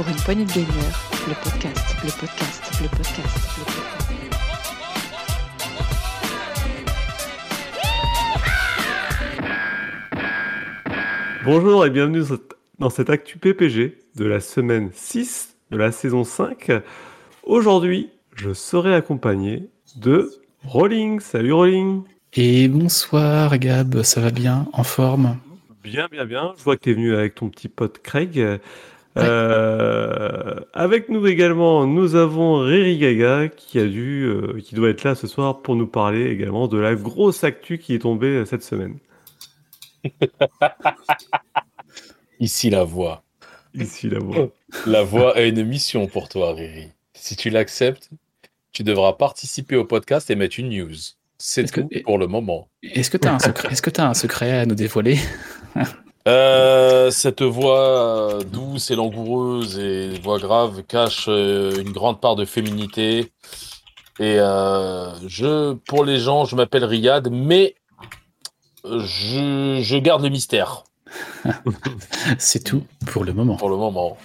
Pour une poignée de gamers, le podcast, le podcast, le podcast, le podcast. Bonjour et bienvenue dans cette Actu PPG de la semaine 6 de la saison 5. Aujourd'hui, je serai accompagné de Rolling. Salut Rolling. Et bonsoir Gab, ça va bien? En forme? Bien, bien, bien. Je vois que tu es venu avec ton petit pote Craig. Euh, avec nous également, nous avons Riri Gaga qui a dû, euh, qui doit être là ce soir pour nous parler également de la grosse actu qui est tombée euh, cette semaine. Ici la voix. Ici la voix. La voix a une mission pour toi, Riri. Si tu l'acceptes, tu devras participer au podcast et mettre une news. C'est que- tout pour le moment. Est-ce que tu as, un secret- est-ce que t'as un secret à nous dévoiler? Euh, cette voix douce et langoureuse et voix grave cache euh, une grande part de féminité. Et euh, je, pour les gens, je m'appelle Riyad, mais je, je garde le mystère C'est tout pour le moment. pour le moment.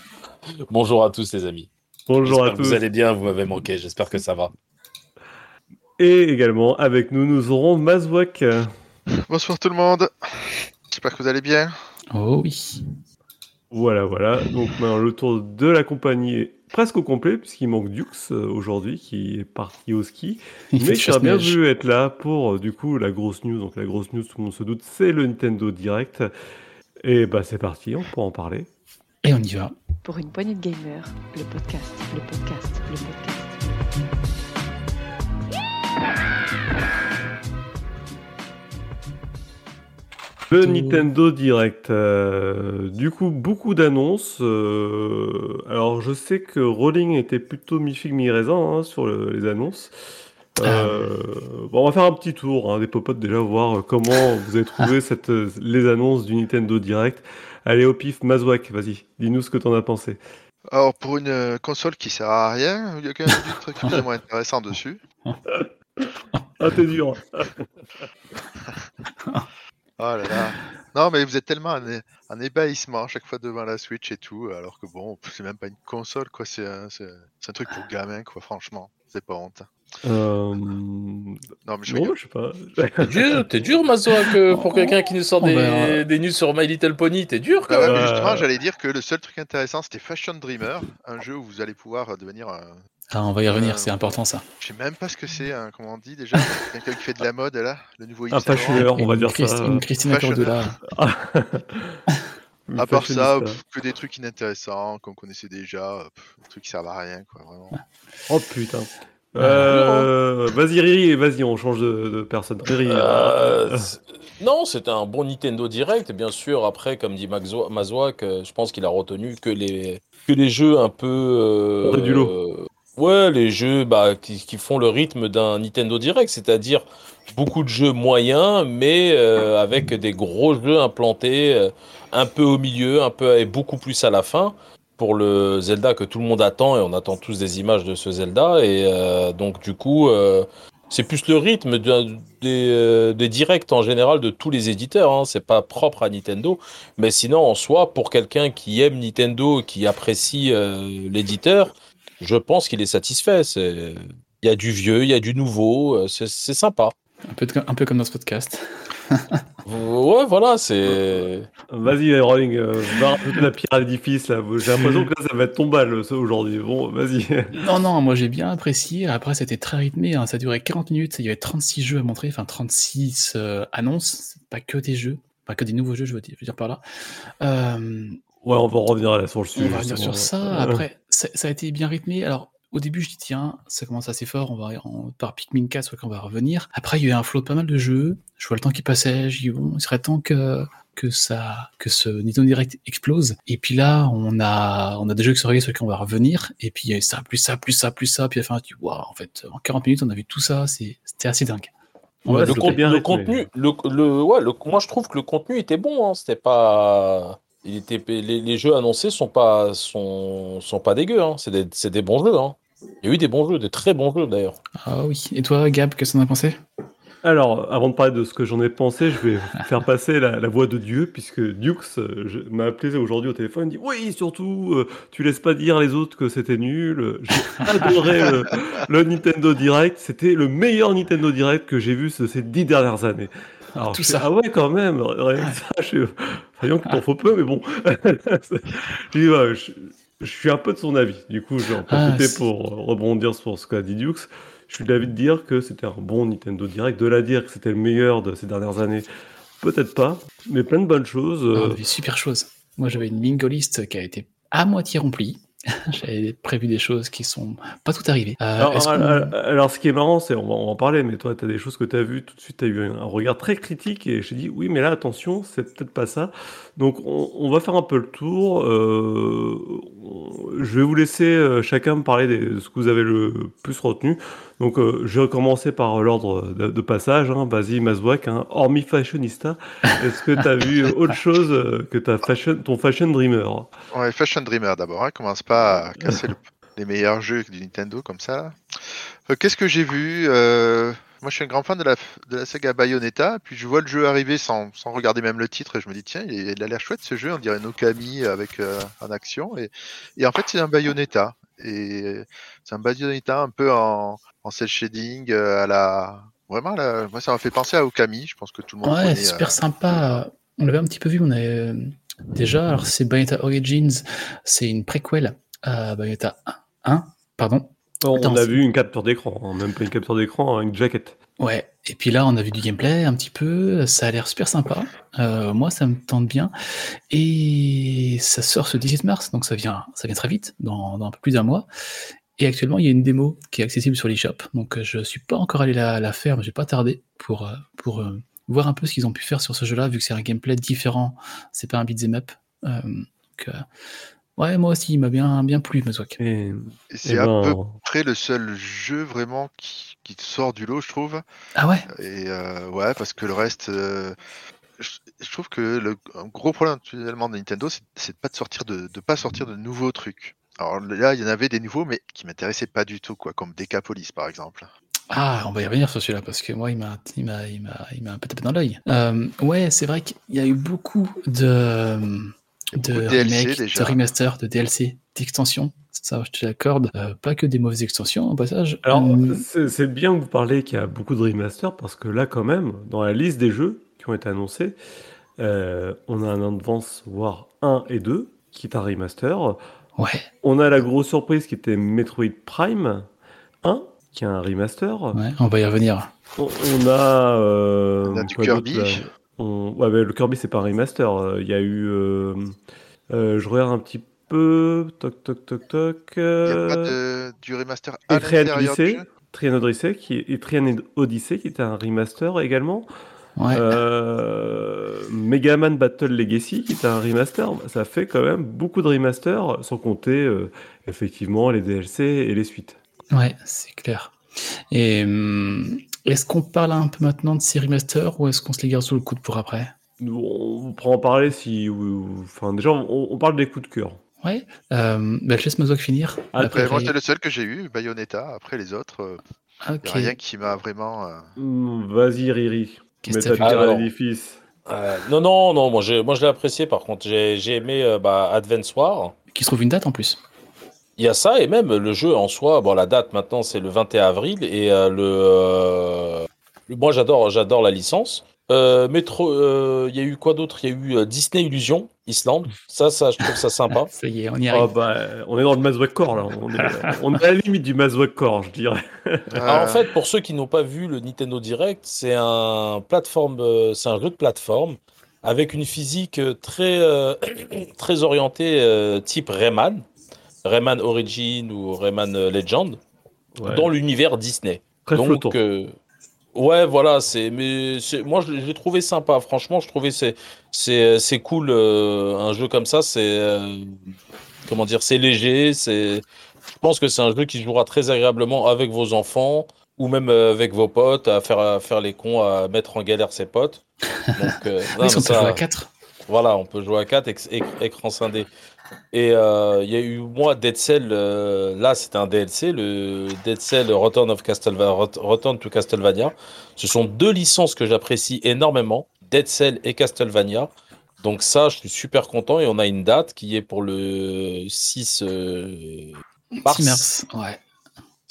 Bonjour à tous les amis. Bonjour à tous. Vous allez bien, vous m'avez manqué, j'espère que ça va. Et également avec nous, nous aurons Mazwak. Bonsoir tout le monde. J'espère que vous allez bien. Oh oui. Voilà, voilà. Donc maintenant, le tour de la compagnie est presque au complet puisqu'il manque Dux euh, aujourd'hui qui est parti au ski. Il fait Mais qui a bien voulu être là pour euh, du coup la grosse news. Donc la grosse news, tout le monde se doute, c'est le Nintendo Direct. Et bah c'est parti, on pourra en parler. Et on y va. Pour une poignée de gamers, le podcast, le podcast, le podcast. Le. Nintendo Direct. euh, du coup, beaucoup d'annonces. euh, alors, je sais que Rolling était plutôt mi-figue, mi-raisin hein, sur le- les annonces. Euh, bon, on va faire un petit tour hein, des popotes déjà, voir comment vous avez trouvé cette, euh, les annonces du Nintendo Direct. Allez, au pif, Mazwak, vas-y, dis-nous ce que t'en as pensé. Alors pour une console qui sert à rien, il y a quand même du truc vraiment intéressant dessus. Ah, t'es dur. Oh là là. Non mais vous êtes tellement en ébahissement à chaque fois devant la Switch et tout, alors que bon, c'est même pas une console quoi, c'est un, un truc pour gamins quoi, franchement. C'est pas honte. Euh... Non mais je bon, rigole. je sais pas. T'es dur, t'es dur, Mazoa, que pour On- quelqu'un qui nous sort on des, verra. des news sur My Little Pony, t'es dur quand Bah ouais, même. mais Euh, justement, j'allais dire que le seul truc intéressant c'était Fashion Dreamer, un jeu où vous allez pouvoir devenir un... Ah, on va y revenir, Euh, c'est important ça. Je sais même pas ce que c'est, hein, comment on dit déjà Quelqu'un qui fait de la mode là Le nouveau Un Instagram fashioneur, on va dire Christ- ça. Une Christina Fashioneur. Cordula. À part ça, pff, que des trucs inintéressants qu'on connaissait déjà, pff, des trucs qui servent à rien, quoi, vraiment. Oh putain. Euh, vas-y Riri, vas-y, on change de, de personne. Riri. Euh, c'est- non, c'était un bon Nintendo Direct, bien sûr. Après, comme dit Mazouak, euh, je pense qu'il a retenu que les, que les jeux un peu. euh, du lot. Ouais, les jeux bah, qui, qui font le rythme d'un Nintendo Direct, c'est-à-dire beaucoup de jeux moyens, mais euh, avec des gros jeux implantés euh, un peu au milieu, un peu et beaucoup plus à la fin. Pour le Zelda que tout le monde attend, et on attend tous des images de ce Zelda, et euh, donc du coup, euh, c'est plus le rythme des, euh, des directs en général de tous les éditeurs. Hein. C'est pas propre à Nintendo. Mais sinon, en soi, pour quelqu'un qui aime Nintendo, qui apprécie euh, l'éditeur, je pense qu'il est satisfait. C'est- Il y a du vieux, il y a du nouveau. euh, C'est c'est sympa. Un peu, de- un peu comme notre podcast. Ouais, voilà, c'est. Vas-y, Rolling, euh, la pierre à l'édifice là. J'ai l'impression que là, ça va être ton bal ça, aujourd'hui. Bon, vas-y. Non, non, moi j'ai bien apprécié. Après, c'était très rythmé. hein. Ça durait 40 minutes. Il y avait 36 jeux à montrer, enfin 36 euh, annonces. Pas que des jeux, pas que des nouveaux jeux, je veux dire, je veux dire par là. Euh, Ouais, on va revenir là sur le sujet. on va revenir sur ça. Après, ça, ça a été bien rythmé. Alors, au début, je dis, tiens, ça commence assez fort. On va on, par Pikmin 4, soit qu'on va revenir. Après, il y a eu un flot de pas mal de jeux. Je vois le temps qui passait. Je dis, bon, il serait temps que, que ça, que ce Nintendo Direct explose. Et puis là, on a, on a des jeux qui sont arrivés sur lesquels on va revenir. Et puis, il y a eu ça, plus ça, plus ça, plus ça. Puis à la fin, tu waouh, en fait, en 40 minutes, on a vu tout ça. C'était assez dingue. Ouais, le, contenu, le, le- ouais, le- moi je trouve que le contenu était bon. Hein. C'était pas. Il était, les, les jeux annoncés sont pas, sont, sont pas dégueux. Hein. C'est des, c'est des bons jeux. Hein. Il y a eu des bons jeux, des très bons jeux d'ailleurs. Ah oui. Et toi, Gab, qu'est-ce que t'en as pensé? Alors, avant de parler de ce que j'en ai pensé, je vais faire passer la, la voix de Dieu, puisque Dukes euh, m'a appelé aujourd'hui au téléphone, il dit Oui, surtout, euh, tu laisses pas dire les autres que c'était nul. J'ai adoré le, le Nintendo Direct, c'était le meilleur Nintendo Direct que j'ai vu ce- ces dix dernières années. Alors, Tout ça. Ah ouais, quand même, rien que Ouais. ça, je Voyons qu'il t'en faut peu, mais bon. je, suis un peu de son avis. Du coup, je vais en Ah, profiter c'est- pour rebondir sur ce qu'a dit Dukes. Je suis d'avis de dire que c'était un bon Nintendo Direct. De la dire que c'était le meilleur de ces dernières années, peut-être pas, mais plein de bonnes choses. Ah, On euh, a vu super chose. Moi, j'avais une bingo list qui a été à moitié remplie. J'avais prévu des choses qui sont pas tout arrivées. Euh, Alors, est-ce qu'on- alors, alors, ce qui est marrant, c'est, on va, on va en parler, mais toi, tu as des choses que tu as vues, tout de suite, tu as eu un, regard très critique, et j'ai dit, oui, mais là, attention, c'est peut-être pas ça. Donc, on, on va faire un peu le tour. euh, je vais vous laisser euh, chacun me parler de ce que vous avez le plus retenu. Donc, euh, je vais commencer par l'ordre de, de passage. Hein. Vas-y, Mazouak, hein. hormis fashionista, est-ce que tu as vu autre chose euh, que ta fashion, ton fashion dreamer? Ouais, Fashion Dreamer d'abord, hein, commence pas à casser le- les meilleurs jeux du Nintendo comme ça. Euh, Qu'est-ce que j'ai vu Euh, Moi je suis un grand fan de la, de la saga Bayonetta, puis je vois le jeu arriver sans, sans regarder même le titre et je me dis tiens, il, a l'air chouette ce jeu, on dirait un Okami avec euh, en action. Et, et en fait c'est un Bayonetta. Et c'est un Bayonetta un peu en, en cel shading, euh, à la... Vraiment, là, moi ça m'a fait penser à Okami, je pense que tout le monde Ouais, connaît. super euh, sympa. On l'avait un petit peu vu. On avait euh, déjà. Alors, c'est Bayonetta Origins. C'est une préquelle à Bayonetta 1. Pardon. On Attends, a vu une capture d'écran, hein, même pas une capture d'écran, hein, une jaquette. Ouais. Et puis là, on a vu du gameplay un petit peu. Ça a l'air super sympa. Euh, moi, ça me tente bien. Et ça sort ce 17 mars, donc ça vient, ça vient très vite, dans, dans un peu plus d'un mois. Et actuellement, il y a une démo qui est accessible sur l'eShop. Donc, euh, je suis pas encore allé la, la faire, mais j'ai pas tardé pour, euh, pour euh, voir un peu ce qu'ils ont pu faire sur ce jeu-là, vu que c'est un gameplay différent. C'est pas un beat'em up. Euh, donc, ouais, moi aussi, il m'a bien, bien plu, Mazouak. Et, c'est à peu ben, près le seul jeu vraiment qui, qui sort du lot, je trouve. Ah ouais? Et euh, ouais, parce que le reste, euh, je, je trouve que le un gros problème actuellement de Nintendo, c'est c'est de pas de sortir de, de pas sortir de nouveaux trucs. Alors là, il y en avait des nouveaux, mais qui m'intéressaient pas du tout, quoi, comme Decapolis par exemple. Ah, on va y revenir sur celui-là parce que moi, il m'a, il m'a, il m'a, il m'a un peu tapé dans l'œil. Euh, ouais, c'est vrai qu'il y a eu beaucoup de, de DLC déjà. de remasters, de DLC, d'extensions. Ça, je te l'accorde. Euh, pas que des mauvaises extensions au passage. alors, Hum, c'est c'est bien que vous parlez qu'il y a beaucoup de remasters, parce que là, quand même, dans la liste des jeux qui ont été annoncés, euh, on a un Advance War 1 et 2, qui est un remaster. ouais. On a la grosse surprise qui était Metroid Prime 1, qui est un remaster. Ouais, on va y revenir. On, on a, euh, On a du Kirby. là? On- ouais, mais le Kirby, c'est pas un remaster. Euh, Il y a eu. euh, euh, je regarde un petit peu. Toc, toc, toc, toc. Il n'y a pas de, du remaster à l'intérieur du Odyssey, jeu Trian Odyssey, qui est, Etrian Odyssey, qui était un remaster également. Ouais. Euh, Mega Man Battle Legacy, qui était un remaster. Ça fait quand même beaucoup de remasters, sans compter euh, effectivement les DLC et les suites. Ouais, c'est clair. Et hum, est-ce qu'on parle un peu maintenant de ces remasters ou est-ce qu'on se les garde sous le coude pour après? On pourra en parler si. Enfin, déjà, on, on parle des coups de cœur. Ouais. Euh, bah, je laisse Mazouak finir. Ah, Après, moi, c'est le seul que j'ai eu, Bayonetta. Après les autres, il n'y ok. a rien qui m'a vraiment. euh, Hmm, Vas-y, Riri. Qu'est-ce Mets que ta pierre à l'édifice. Euh, non, non, non, moi, j'ai- moi je l'ai apprécié par contre. J'ai j'ai aimé euh, bah, Advance War. Qui se trouve une date en plus. Il y a ça et même le jeu en soi. Bon, la date maintenant c'est le 21 avril et euh, le, euh, le- moi j'adore, j'adore la licence. Euh, Metro, euh, il y a eu quoi d'autre? Il y a eu euh, Disney Illusion Islande. Ça, ça, je trouve ça sympa. Ça y est, on y Ah arrive. bah, on est dans le Mazouak Core là. On est, on est à la limite du Mazouak Core, je dirais. Alors, en fait, pour ceux qui n'ont pas vu le Nintendo Direct, c'est un plateforme, euh, c'est un jeu de plateforme avec une physique très euh, très orientée euh, type Rayman, Rayman Origin ou Rayman euh, Legend, Ouais. dans l'univers Disney. Très Donc, euh, ouais, voilà, c'est, mais moi, je l'ai je l'ai trouvé sympa. Franchement, je trouvais c'est, c'est, c'est cool. euh, un jeu comme ça, c'est, euh, comment dire, c'est léger. C'est, je pense que c'est un jeu qui jouera très agréablement avec vos enfants ou même euh, avec vos potes, à faire, à faire les cons, à mettre en galère ses potes. Donc, euh, non, mais peut ça- jouer à 4. voilà, on peut jouer à 4, écran scindé. Et euh, il y a eu, moi, Dead Cell, euh, là, c'était un DLC, le Dead Cell Return, of Castleva- Ret- Return to Castlevania. Ce sont deux licences que j'apprécie énormément, Dead Cell et Castlevania. Donc ça, je suis super content et on a une date qui est pour le 6 euh, mars. 6 mars, ouais.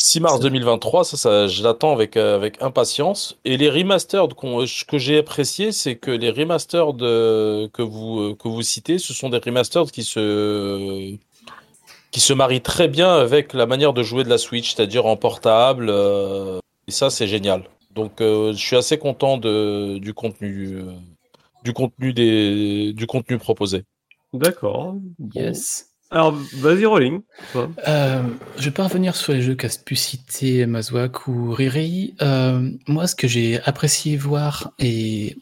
6 mars Ça- 2023, ça, ça je l'attends avec, euh, avec impatience. Et les remasters qu'on- que j'ai appréciés, c'est que les remasters de, que, vous, euh, que vous citez, ce sont des remasters qui se, qui se marient très bien avec la manière de jouer de la Switch, c'est-à-dire en portable. euh, et ça, c'est génial. Donc, euh, je suis assez content de, du contenu, euh, du contenu des, du contenu proposé. D'accord. Bon. Yes. Alors, vas-y, Rolling. Euh, je vais pas revenir sur les jeux qu'a pu citer Mazouak ou Riri. Euh, moi, ce que j'ai apprécié voir et,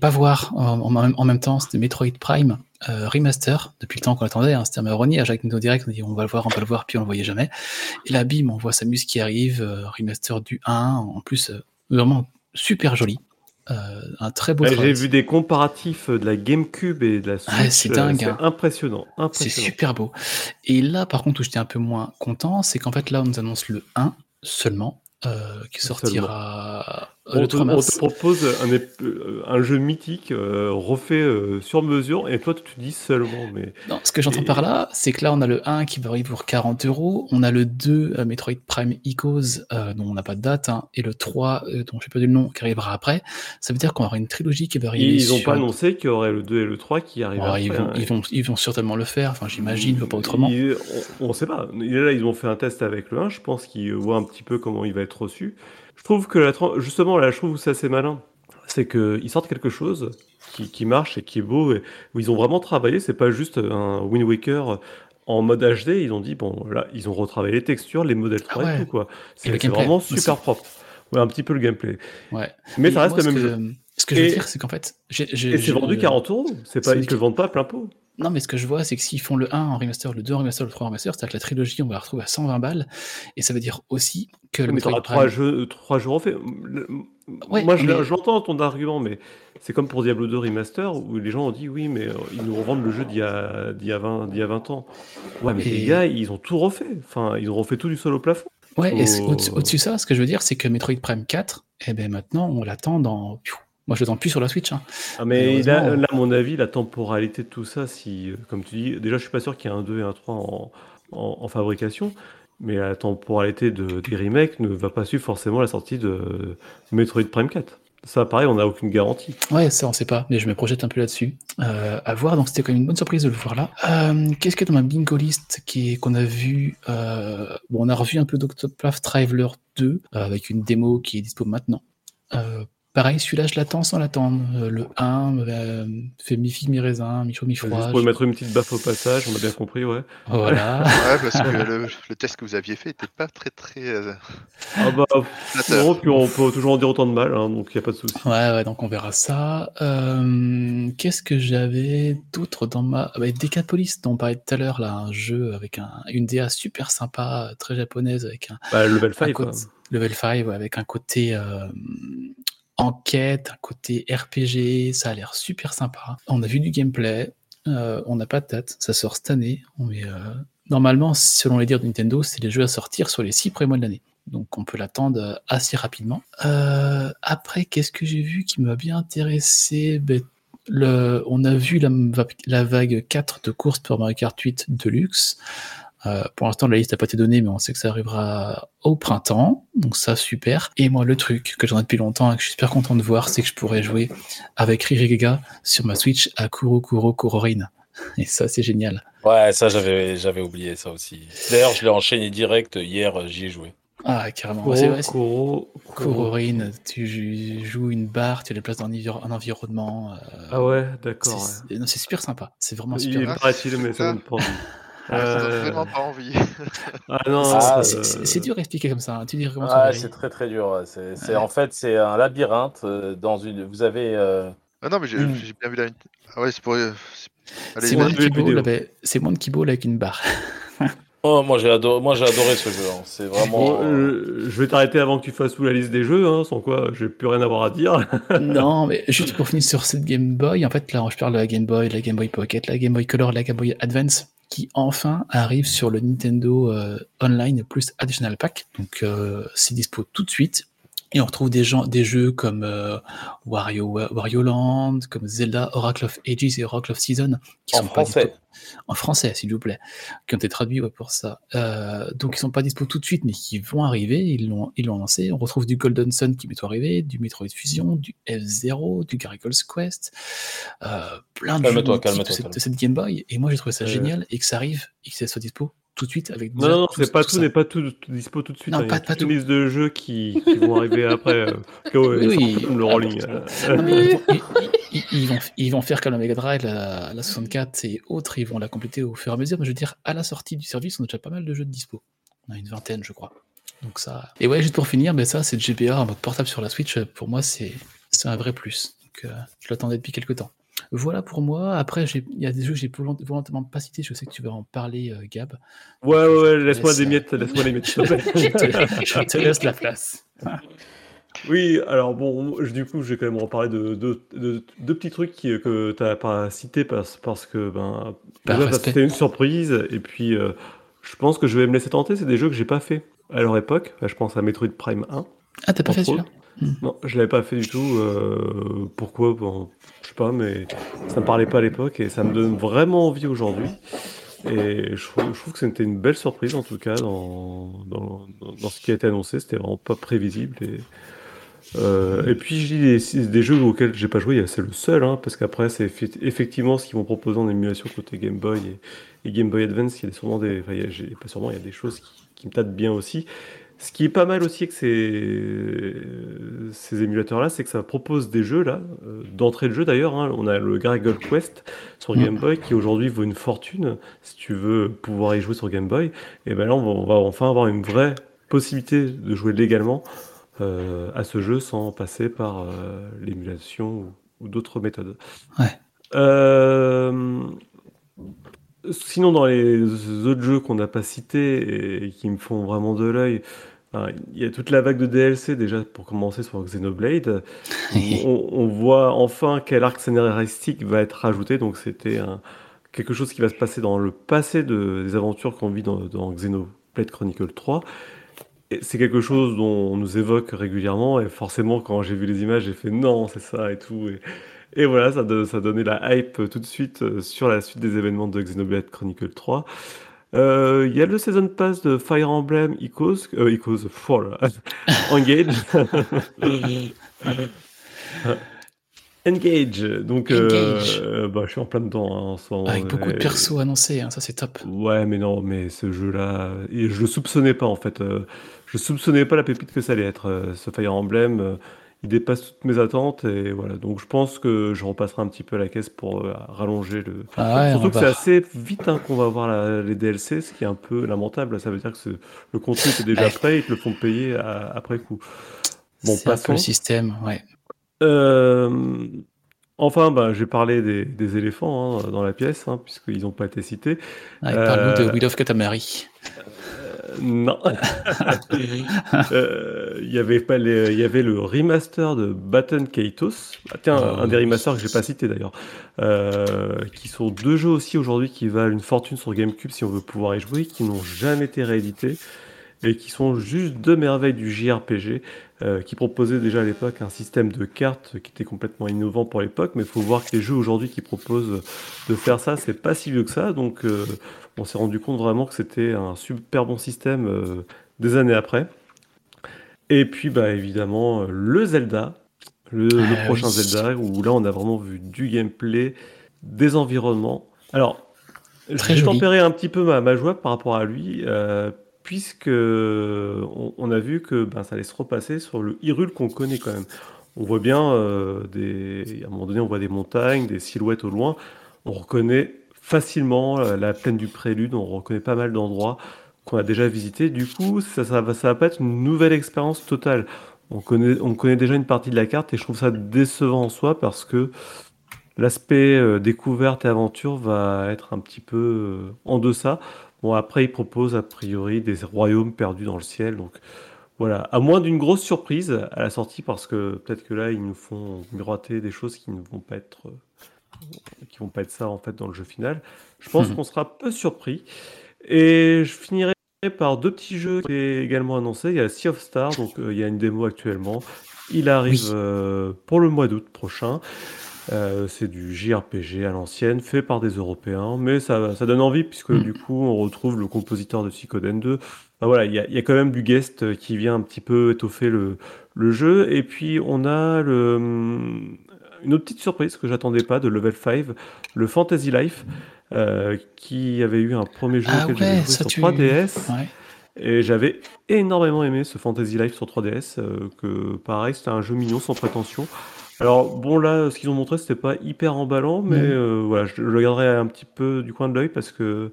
pas voir en, même- temps, c'était Metroid Prime euh, Remaster. Depuis le temps qu'on l'attendait, hein, c'était un ironie. À chaque Nintendo Direct, on dit on va le voir, on va le voir, puis on le voyait jamais. Et là, bim, on voit Samus qui arrive, Remaster du 1, en plus, vraiment super joli. Euh, un très beau travail. J'ai vu des comparatifs de la GameCube et de la Switch. Ouais, c'est dingue, euh, hein. Impressionnant. C'est super beau. Et là, par contre, où j'étais un peu moins content, c'est qu'en fait, là, on nous annonce le 1 seulement, euh, qui sortira On le te, 3 on te propose un, euh, un jeu mythique euh, refait euh, sur mesure et toi tu te dis seulement mais Non, ce que j'entends Et- par là, c'est que là, on a le 1 qui va arriver pour 40 euros, on a le 2 euh, Metroid Prime euh, dont on n'a pas de date, hein, et le 3, euh, dont je sais pas du nom, qui arrivera après. Ça veut dire qu'on aura une trilogie qui va arriver ils n'ont sur... pas annoncé qu'il y aurait le 2 et le 3 qui arrivent après, ils, vont, hein. ils, vont, ils vont certainement le faire, enfin j'imagine, pas autrement. Ils- on ne sait pas. Là, ils ont fait un test avec le 1. Je pense qu'ils voient un petit peu comment il va être reçu. Je trouve que la, justement, là, je trouve que c'est assez malin. C'est qu'ils sortent quelque chose qui, qui marche et qui est beau, et où ils ont vraiment travaillé. C'est pas juste un Wind Waker en mode HD. Ils ont dit, bon, là, ils ont retravaillé les textures, les modèles 3 Ah ouais. et tout, quoi. C'est vraiment aussi. super propre. Ouais, un petit peu le gameplay. Ouais. Mais Et ça reste le même ce jeu. que, Ce que je veux Et- dire, c'est qu'en fait, Et c'est j'ai vendu le- 40 euros. C'est pas, ils te le vendent pas à plein pot. Non, mais ce que je vois, c'est que s'ils font le 1 en remaster, le 2 en remaster, le 3 en remaster, c'est-à-dire que la trilogie, on va la retrouver à 120 balles. Et ça veut dire aussi que le Mais Metroid t'auras Prime- trois jeux, trois jeux refaits. Ouais, Moi, je, mais- je l'entends ton argument, mais c'est comme pour Diablo 2 Remaster où les gens ont dit oui, mais euh, ils nous revendent le jeu d'il y a, d'il y a 20, d'il y a 20 ans. Ouais, mais Et- les gars, ils ont tout refait. Enfin, ils ont refait tout du sol au plafond. Ouais, et Oh. au-dessus de ça, ce que je veux dire, c'est que Metroid Prime 4, eh ben maintenant, on l'attend dans. Moi, je l'attends plus sur la Switch. hein. Ah, mais là, à mon avis, la temporalité de tout ça, si, euh, comme tu dis, déjà, je suis pas sûr qu'il y ait un 2 et un 3 en, en- en fabrication. Mais la temporalité de, des remakes ne va pas suivre forcément la sortie de Metroid Prime 4. Ça, pareil, on n'a aucune garantie. Ouais, ça, on sait pas, mais je me projette un peu là-dessus. Euh, à voir, donc c'était quand même une bonne surprise de le voir là. Euh, Qu'est-ce qu'il y a dans ma bingo list qu'on a vu euh, Bon, on a revu un peu d'Octopath Traveler 2 euh, avec une démo qui est dispo maintenant. Pareil, celui-là, je l'attends sans l'attendre. Euh, le 1 euh, fait mi-figue, mi-raisin, mi-chaud, mi-froid. Juste pour mettre une petite baffe au passage, on a bien compris, ouais. Voilà. Ouais, parce que le, le test que vous aviez fait n'était pas très très euh, Ah bah, non, puis on peut toujours en dire autant de mal, hein, donc il n'y a pas de souci. Ouais, ouais, donc on verra ça. Euh, Qu'est-ce que j'avais d'autre dans ma. Ah bah, Decapolis, dont on parlait tout à l'heure, là, un jeu avec un, une DA super sympa, très japonaise, avec un, Bah, level un 5, quoi. côté, level 5, ouais, avec un côté euh, enquête, un côté RPG, ça a l'air super sympa. On a vu du gameplay, euh, on n'a pas de date, ça sort cette année, euh, normalement, selon les dires de Nintendo, c'est les jeux à sortir sur les six premiers mois de l'année. Donc on peut l'attendre euh, assez rapidement. Après, qu'est-ce que j'ai vu qui m'a bien intéressé? Ben, On a vu la, la vague 4 de course pour Mario Kart 8 Deluxe. Euh, pour l'instant, la liste n'a pas été donnée, mais on sait que ça arrivera au printemps. Donc ça, super. Et moi, le truc que j'en ai depuis longtemps et que je suis super content de voir, c'est que je pourrais jouer avec Ririgega sur ma Switch à Kuro Kuro Kurorin. Et ça, c'est génial. Ouais, ça, j'avais, j'avais oublié ça aussi. D'ailleurs, je l'ai enchaîné direct hier, j'y ai joué. Ah, carrément. Kuro, vrai, c'est- Kuro, Kuro. Kurorin, tu jou- joues une barre, tu les places dans un, enviro- un environnement. euh, Ah ouais, c'est d'accord. ouais. non, c'est super sympa. C'est vraiment Il super. est Ah, paraît-il, mais ça pas envie. Ah, ça donne Euh, vraiment pas envie. Ah non, Ah, euh, C'est- dur à expliquer comme ça. hein. Tu dis comment Ah, ça c'est très très dur. C'est, Ouais. En fait, c'est un labyrinthe euh, dans une. Vous avez. euh, Ah non, mais j'ai j'ai bien vu la. Ah ouais, c'est pour. euh, c'est- Allez, C'est moi, vas-y. j'ai vu Monkey les Ball vidéos. avec- c'est Monkey Ball avec une barre. Oh, moi j'ai adoré, moi j'ai adoré ce jeu. hein. C'est vraiment. Bon, euh, je vais t'arrêter avant que tu fasses sous la liste des jeux, hein, sans quoi j'ai plus rien à avoir à dire. non, mais juste pour finir sur cette Game Boy, en fait, là, je parle de la Game Boy, la Game Boy Pocket, la Game Boy Color, la Game Boy Advance. qui enfin arrive sur le Nintendo euh, Online plus Additional Pack. Donc euh, c'est dispo tout de suite. Et on retrouve des, gens, des jeux comme euh, Wario, Wario Land, comme Zelda, Oracle of Ages et Oracle of Season, qui En sont français. en français, s'il vous plaît, qui ont été traduits ouais, pour ça. Euh, donc ils sont pas dispo tout de suite, mais qui vont arriver. Ils l'ont, ils l'ont lancé. On retrouve du Golden Sun qui bientôt arrivé, du Metroid Fusion, du F0, du Gargoyle's Quest, euh, plein de jeux de, cette, calme. de cette Game Boy. Et moi j'ai trouvé ça génial et que ça arrive et que ça soit dispo tout de suite avec. Non, non, c'est pas tout n'est pas tout, tout dispo tout de suite. Non, hein. Il y a pas- toute une liste de jeux qui, qui vont arriver après. euh, Oui, le rolling. mais ils, vont, faire comme la Mega Drive, la, la 64 et autres, ils vont la compléter au fur et à mesure. Mais je veux dire, à la sortie du service, on a déjà pas mal de jeux de dispo. On a une vingtaine, je crois. Donc ça. Et ouais, juste pour finir, ben ça, c'est GBA en mode portable sur la Switch. Pour moi, c'est c'est un vrai plus. Donc, euh, je l'attendais depuis quelques temps. Voilà pour moi. Après, il y a des jeux que j'ai volont- volontairement pas cités. Je sais que tu vas en parler, euh, Gab. Ouais, ouais, ouais, laisse-moi laisse, des euh, miettes, laisse-moi les miettes, je, te, je te laisse la place. Oui, alors bon, je- du coup, je vais quand même reparler de deux de, deux petits trucs qui- que tu n'as pas cités parce, parce que ben, c'était une surprise et puis euh, je pense que je vais me laisser tenter. C'est des jeux que j'ai pas fait à leur époque. Je pense à Metroid Prime 1. Ah, t'as pas fait celui-là? Non, je l'avais pas fait du tout. euh, pourquoi bon, Je sais pas, mais ça me parlait pas à l'époque et ça me donne vraiment envie aujourd'hui. Et je trouve, que c'était une belle surprise en tout cas dans, dans, ce qui a été annoncé. C'était vraiment pas prévisible. Et, euh, et puis je dis des, jeux auxquels j'ai pas joué, c'est le seul, hein, parce qu'après c'est effe- effectivement ce qu'ils vont proposer en émulation côté Game Boy et, Game Boy Advance. Il y a sûrement des choses qui, qui me tâtent bien aussi. Ce qui est pas mal aussi avec ces, ces émulateurs-là, c'est que ça propose des jeux là, euh, d'entrée de jeu d'ailleurs. hein. On a le Gargoyle Quest sur Mm. Game Boy qui aujourd'hui vaut une fortune. Si tu veux pouvoir y jouer sur Game Boy, et ben là on va, on va enfin avoir une vraie possibilité de jouer légalement euh, à ce jeu sans passer par euh, l'émulation ou, ou d'autres méthodes. Ouais. Euh, Sinon, dans les autres jeux qu'on n'a pas cités et qui me font vraiment de l'œil, il y a toute la vague de DLC déjà pour commencer sur Xenoblade. on, on voit enfin quel arc scénaristique va être rajouté. Donc c'était quelque chose qui va se passer dans le passé de- des aventures qu'on vit dans, dans Xenoblade Chronicle 3. Et C'est quelque chose dont on nous évoque régulièrement et forcément quand j'ai vu les images j'ai fait non c'est ça et tout et, et voilà ça, ça donnait la hype tout de suite euh, sur la suite des événements de Xenoblade Chronicle 3. Euh, Il y a le Season Pass de Fire Emblem Echoes, euh, Echoes, oh Engage. Engage, donc euh, Engage. euh, bah, je suis en plein dedans hein, en ce moment. Avec beaucoup de persos annoncés, hein, ça c'est top. Ouais, mais non, mais ce jeu-là, je le soupçonnais pas en fait. euh, je soupçonnais pas la pépite que ça allait être. euh, ce Fire Emblem, euh, il dépasse toutes mes attentes et voilà. Donc je pense que je repasserai un petit peu à la caisse pour euh, rallonger le. Ah ouais, Surtout que c'est assez vite hein, qu'on va avoir la- les DLC, ce qui est un peu lamentable. Ça veut dire que le contenu était déjà prêt, ils te le font payer à- après coup. Bon, c'est un peu passons. le système, ouais. Euh, enfin, bah, j'ai parlé des, des éléphants hein, dans la pièce, hein, puisqu'ils n'ont pas été cités. Ouais, Parle-nous de Euh, Will of Katamari. Non. Euh, Il y avait pas les- il y avait le remaster de Baton Kaitos. Ah, tiens, Oh, un des remasters que j'ai pas cité d'ailleurs. Euh, qui sont deux jeux aussi aujourd'hui qui valent une fortune sur GameCube si on veut pouvoir y jouer, qui n'ont jamais été réédités et qui sont juste deux merveilles du JRPG euh, qui proposaient déjà à l'époque un système de cartes qui était complètement innovant pour l'époque, mais il faut voir que les jeux aujourd'hui qui proposent de faire ça, c'est pas si vieux que ça, donc euh, on s'est rendu compte vraiment que c'était un super bon système euh, des années après. Et puis bah évidemment le Zelda, le, le Ah prochain. Zelda, où là on a vraiment vu du gameplay, des environnements. Alors, Très joli. tempéré un petit peu ma, ma joie par rapport à lui, euh, puisque on, a vu que ben, ça allait se repasser sur le Hyrule qu'on connaît quand même. On voit bien euh, des, à un moment donné, on voit des montagnes, des silhouettes au loin. On reconnaît facilement euh, la plaine du Prélude. On reconnaît pas mal d'endroits qu'on a déjà visités. Du coup, ça, ça, va, pas être une nouvelle expérience totale. On connaît, on connaît déjà une partie de la carte et je trouve ça décevant en soi parce que l'aspect euh, découverte et aventure va être un petit peu en deçà. Bon, après, il propose a priori des royaumes perdus dans le ciel. Donc voilà, à moins d'une grosse surprise à la sortie parce que peut-être que là, ils nous font miroiter des choses qui ne vont pas être. euh, qui vont pas être ça en fait dans le jeu final. Je pense Mhm. qu'on sera peu surpris. Et je finirai par deux petits jeux qui est également annoncés. Il y a Sea of Stars, donc euh, il y a une démo actuellement. Il arrive Oui. euh, pour le mois d'août prochain. Euh, c'est du JRPG à l'ancienne, fait par des Européens, mais ça, ça donne envie puisque Mm. du coup on retrouve le compositeur de Suikoden 2. Enfin, voilà, il y a, il y a quand même du guest euh, qui vient un petit peu étoffer le, le jeu. Et puis on a le, hum, une autre petite surprise que j'attendais pas de Level 5, le Fantasy Life, euh, qui avait eu un premier jeu Ah auquel j'avais ouais, joué ça sur tu... 3DS. Ouais. Et j'avais énormément aimé ce Fantasy Life sur 3DS, euh, que pareil, c'était un jeu mignon sans prétention. Alors bon là, ce qu'ils ont montré, c'était pas hyper emballant, mais Mhm. euh, voilà, je, je le garderai un petit peu du coin de l'œil parce que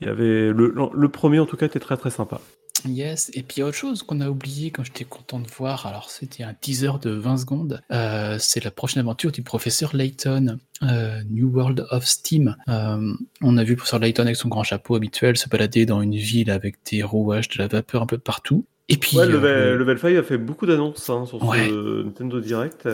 il y avait le, le premier en tout cas était très très sympa. Yes, et puis autre chose qu'on a oublié quand j'étais content de voir, alors c'était un teaser de 20 secondes, euh, c'est la prochaine aventure du professeur Layton, euh, New World of Steam. Euh, on a vu le professeur Layton avec son grand chapeau habituel se balader dans une ville avec des rouages, de la vapeur un peu partout. Et puis, Ouais, Level, le- Level 5 a fait beaucoup d'annonces hein, sur Ouais. ce Nintendo Direct.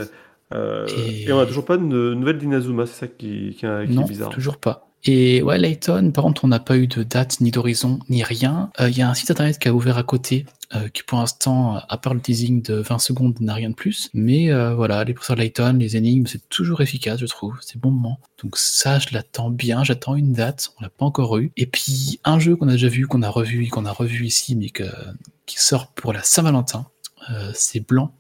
Euh, Et- et... on a toujours pas de nouvelle d'Inazuma, c'est ça qui, qui est, qui est non, bizarre. toujours pas. Et ouais, Layton, par contre, on n'a pas eu de date, ni d'horizon, ni rien. Euh, Il y a un site internet qui a ouvert à côté, euh, qui pour l'instant, à part le teasing de 20 secondes, n'a rien de plus. Mais euh, voilà, les professeurs Layton, les énigmes, c'est toujours efficace, je trouve. C'est bon moment. Donc ça, je l'attends bien. J'attends une date. On l'a pas encore eu. Et puis, un jeu qu'on a déjà vu, qu'on a revu, qu'on a revu ici, mais que, qui sort pour la Saint-Valentin, c'est Blanc.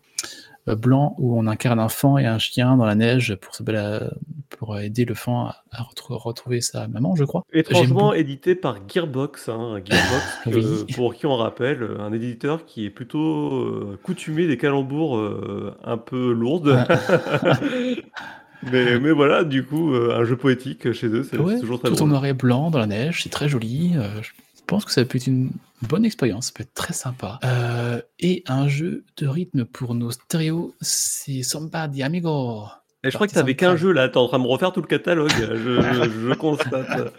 Euh, Blanc, où on incarne un fan et un chien dans la neige pour, se bala- pour aider le fan à, à retrou- retrouver sa maman, je crois. Étrangement édité par Gearbox, hein, Gearbox que- Oui. pour qui on rappelle, un éditeur qui est plutôt euh, coutumier des calembours euh, un peu lourdes. mais, mais voilà, du coup, euh, un jeu poétique chez eux, c'est Ouais, toujours très tout en noir et blanc dans la neige, c'est très joli. euh, je pense que ça peut être une bonne expérience, ça peut être très sympa. Euh, et un jeu de rythme pour nos stéréos, c'est Samba di Amigo. Et je crois que t'avais qu'un jeu là, t'es en train de me refaire tout le catalogue, je, je- je constate.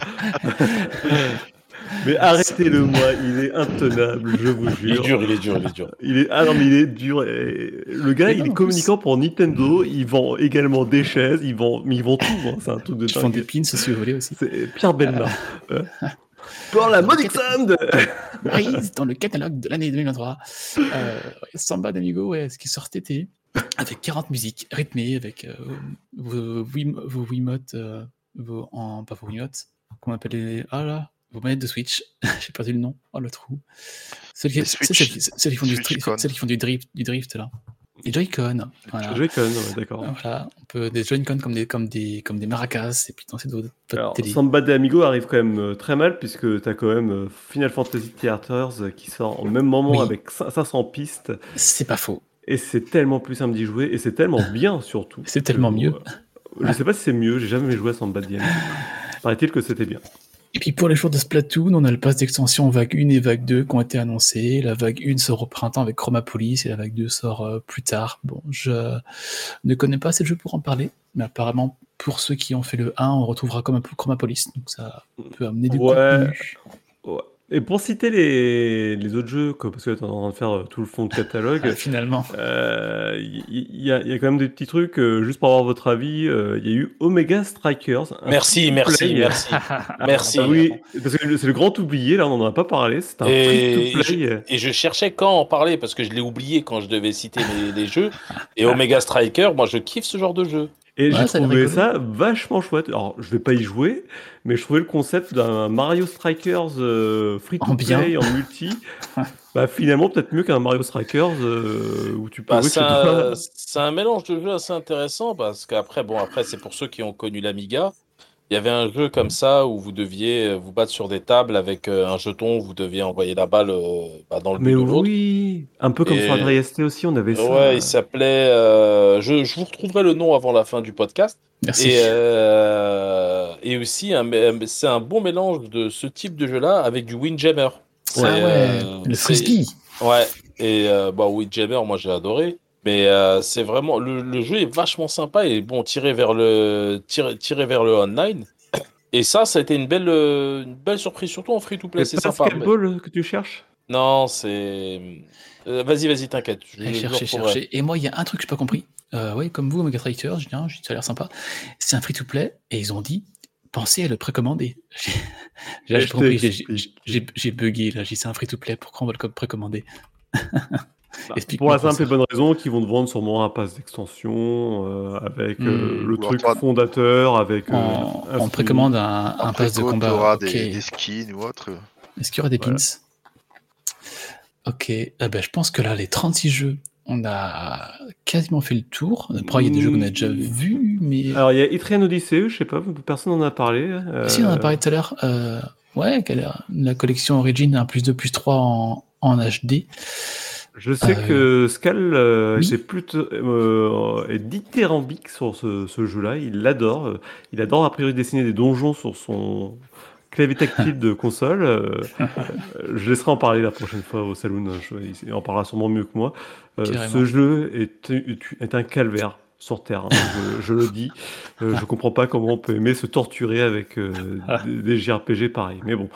mais arrêtez-le moi, il est intenable, je vous Il est jure. dur, il est dur, il est dur. Il est... Ah non, mais il est dur. et- Le gars, Mais il non, est communicant pour Nintendo. Il vend également des chaises. Il vend, mais ils vendent tout. hein, C'est un truc de Qui font des pins se aussi. C'est Pierre Belmar. Pour la modique somme de... Dans le catalogue de l'année 2023. Euh, Samba d'Amigo, ouais, ce qui sort cet été, avec 40 musiques rythmées, avec euh, vos, vos Wiimotes, euh, vos, en, pas vos Wiimotes, comment on appelle les. Ah là, vos manettes de Switch. J'ai perdu le nom. Oh le trou. Celles qui, celles celles font du celles qui font du drift, du drift là. Joy-Con. Voilà. Joy-Con, ouais, d'accord. Voilà, on peut des Joy-Con comme des, comme des, comme des maracas et puis danser Alors, télé. Samba de Amigo arrive quand même euh, très mal puisque t'as quand même euh, Final Fantasy Theaters euh, qui sort au même moment Oui. avec cin- 500 pistes C'est pas faux. et c'est tellement plus simple d'y jouer et c'est tellement bien surtout. C'est tellement mieux. euh, Je sais pas si c'est mieux, j'ai jamais joué à Samba de Amigo. Paraît-il que c'était bien. Et puis pour les jours de Splatoon, on a le pass d'extension vague 1 et vague 2 qui ont été annoncés. La vague 1 sort au printemps avec Chromapolis et la vague 2 sort euh, plus tard. Bon, je ne connais pas assez de jeux pour en parler, mais apparemment pour ceux qui ont fait le 1, on retrouvera comme un peu Chromapolis, donc ça peut amener du Ouais. contenu. Ouais. Et pour citer les, les autres jeux, quoi, parce que là, t'es en train de faire euh, tout le fond de catalogue, Ah, finalement. euh, il y, y a, il y a quand même des petits trucs, euh, juste pour avoir votre avis. euh, Il y a eu Omega Strikers. Merci, merci, merci. Merci. Ah oui, parce que c'est le grand oublié, là, on n'en a pas parlé. C'est un Et free-to-play. Et je cherchais quand en parler parce que je l'ai oublié quand je devais citer les, les jeux. Et Omega Striker, moi je kiffe ce genre de jeu. Et Ouais, j'ai trouvé ça vachement chouette. Alors, je vais pas y jouer, mais je trouvais le concept d'un Mario Strikers euh, free to En bien. play en multi, bah finalement peut-être mieux qu'un Mario Strikers euh, où tu peux Bah, jouer c'est un, un mélange de jeux assez intéressant parce qu'après, bon, après, c'est pour ceux qui ont connu l'Amiga. Il y avait un jeu comme ça où vous deviez euh, vous battre sur des tables avec euh, un jeton, vous deviez envoyer la balle euh, bah, dans le but Mais de l'autre. oui, un peu comme Et- sur aussi, on avait ça. Ouais, il s'appelait. euh, je, je vous retrouverai le nom avant la fin du podcast. Merci. Et, euh, et aussi, un- c'est un bon mélange de ce type de jeu-là avec du Windjammer. ah C'est, ouais, euh, le c'est- frisbee. Ouais, et euh, bah, Windjammer, moi j'ai adoré. Mais euh, c'est vraiment. Le, le jeu est vachement sympa et bon, tiré vers le, tiré, tiré vers le online. Et ça, ça a été une belle, euh, une belle surprise, surtout en free-to-play, c'est C'est pas sympa. Skateball que tu cherches? Non, c'est. Euh, vas-y, vas-y, t'inquiète. chercher, chercher. Et moi, il y a un truc que je n'ai pas compris. euh, ouais, comme vous, Omega Trader, je dis, dis, ça a l'air sympa. C'est un free-to-play, et ils ont dit, pensez à le précommander. J'ai j'ai j'ai- j'ai j'ai bugué, là, j'ai c'est un free-to-play, pourquoi on va le précommander? Bah, pour la simple et bonne raison qu'ils vont te vendre sûrement un pass d'extension euh, avec euh, Hmm. le Ou truc fondateur, avec euh, En, un en skin. précommande un, un pass de combat. t'auras ok. des, des skins ou autre. Est-ce qu'il y aura des pins? Ok, eh ben, je pense que là, les 36 jeux, on a quasiment fait le tour. Après, il y a des jeux qu'on a déjà Mm. vus, mais. Alors il y a Etrian Odyssey, je sais pas, personne n'en a parlé. euh, Si, on en a parlé tout à l'heure. Euh, ouais, la collection Origin 1 plus 2 plus 3 en, en HD. Je sais Euh, que Scal euh, oui. plutôt euh, est dithyrambique sur ce, ce jeu-là. Il l'adore. Il adore a priori dessiner des donjons sur son clavier tactile de console. Euh, je laisserai en parler la prochaine fois au saloon. Je- il en parlera sûrement mieux que moi. Euh, ce jeu est, est un calvaire sur Terre. hein. je, je le dis. Euh, je comprends pas comment on peut aimer se torturer avec euh, des, des JRPG pareils. Mais bon.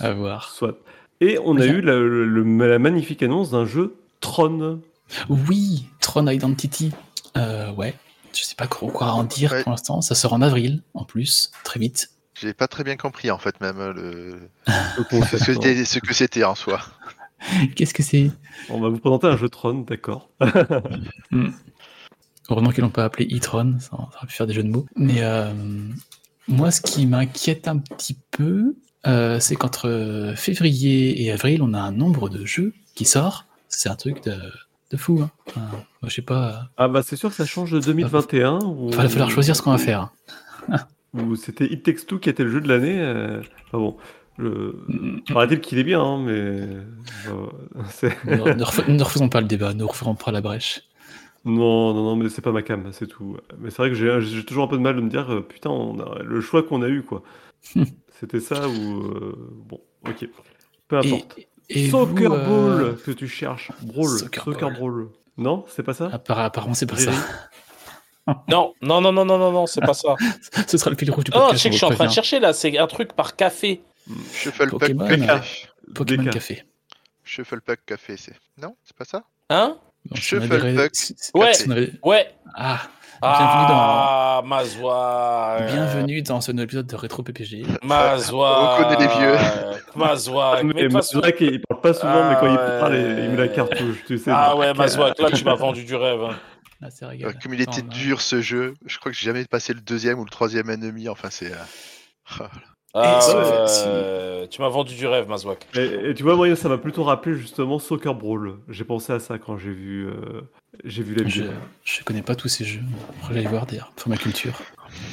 À voir. Soit. Et on a eu la, le- la magnifique annonce d'un jeu Tron. Oui, Tron Identity. Euh, ouais, je sais pas quoi quoi en dire Ouais. pour l'instant. Ça sort en avril, en plus, très vite. J'ai pas très bien compris en fait même le... Ce que c'était- ce que c'était en soi. Qu'est-ce que c'est? On va vous présenter un jeu Tron, d'accord. Heureusement qu'ils l'ont pas appelé e-tron, ça, ça aurait pu faire des jeux de mots. Mais euh, moi, ce qui m'inquiète un petit peu, euh, c'est qu'entre euh, février et avril, on a un nombre de jeux qui sort. C'est un truc de, de fou. Hein. Enfin, moi, je sais pas. Ah bah c'est sûr que ça change de 2021. Où, Il va falloir choisir ce qu'on va faire. Où c'était It Takes Two qui était le jeu de l'année. euh, Enfin bon, le... Mm. paraît-il qu'il est bien, hein, mais euh, ne, ne refais- ne refaisons pas le débat, ne referons pas la brèche. non, non, non, mais c'est pas ma cam, c'est tout. Mais c'est vrai que j'ai toujours un peu de mal de me dire, euh, putain, on a le choix qu'on a eu, quoi. C'était ça ou euh, bon, ok, peu importe. Et, et Soccer vous, euh, Ball que tu cherches, Brawl, Soccer Soccer, Ball. Brawl. Non, c'est pas ça. appara- apparemment, c'est pas ça. Non, non, non, non, non, non, non, c'est pas ça. Ce sera le fil rouge du podcast. je sais que je suis en train de chercher là, c'est un truc par café. Shuffle Pokémon. Pack Café. Pokémon DK. Café. Shuffle Pack Café, c'est. Non, c'est pas ça Hein Bon, si on Shuffle avait- Puck si- si- Ouais. Ouais. Ah, Bienvenue dans- Ah, Mazouak. bienvenue dans ce nouvel épisode de Rétro PPG. Mazouak. On reconnaît les vieux. Mazouak. Mais Mazouak, il parle pas souvent, mais quand il Ah parle, ouais. il met la cartouche, tu sais. Ah donc, ouais, Mazouak, là tu m'as vendu du rêve. hein. Là, c'est Euh, régal. Comme il était dur ce jeu, je crois que j'ai jamais passé le deuxième ou le troisième ennemi. Enfin, c'est. euh, Ah tu m'as vendu du rêve, Mazouak. Et, et tu vois, moi, ça m'a plutôt rappelé justement Soccer Brawl. J'ai pensé à ça quand j'ai vu, euh, j'ai vu la Je, vidéo. je connais pas tous ces jeux. Que j'aille voir d'ailleurs, pour ma culture.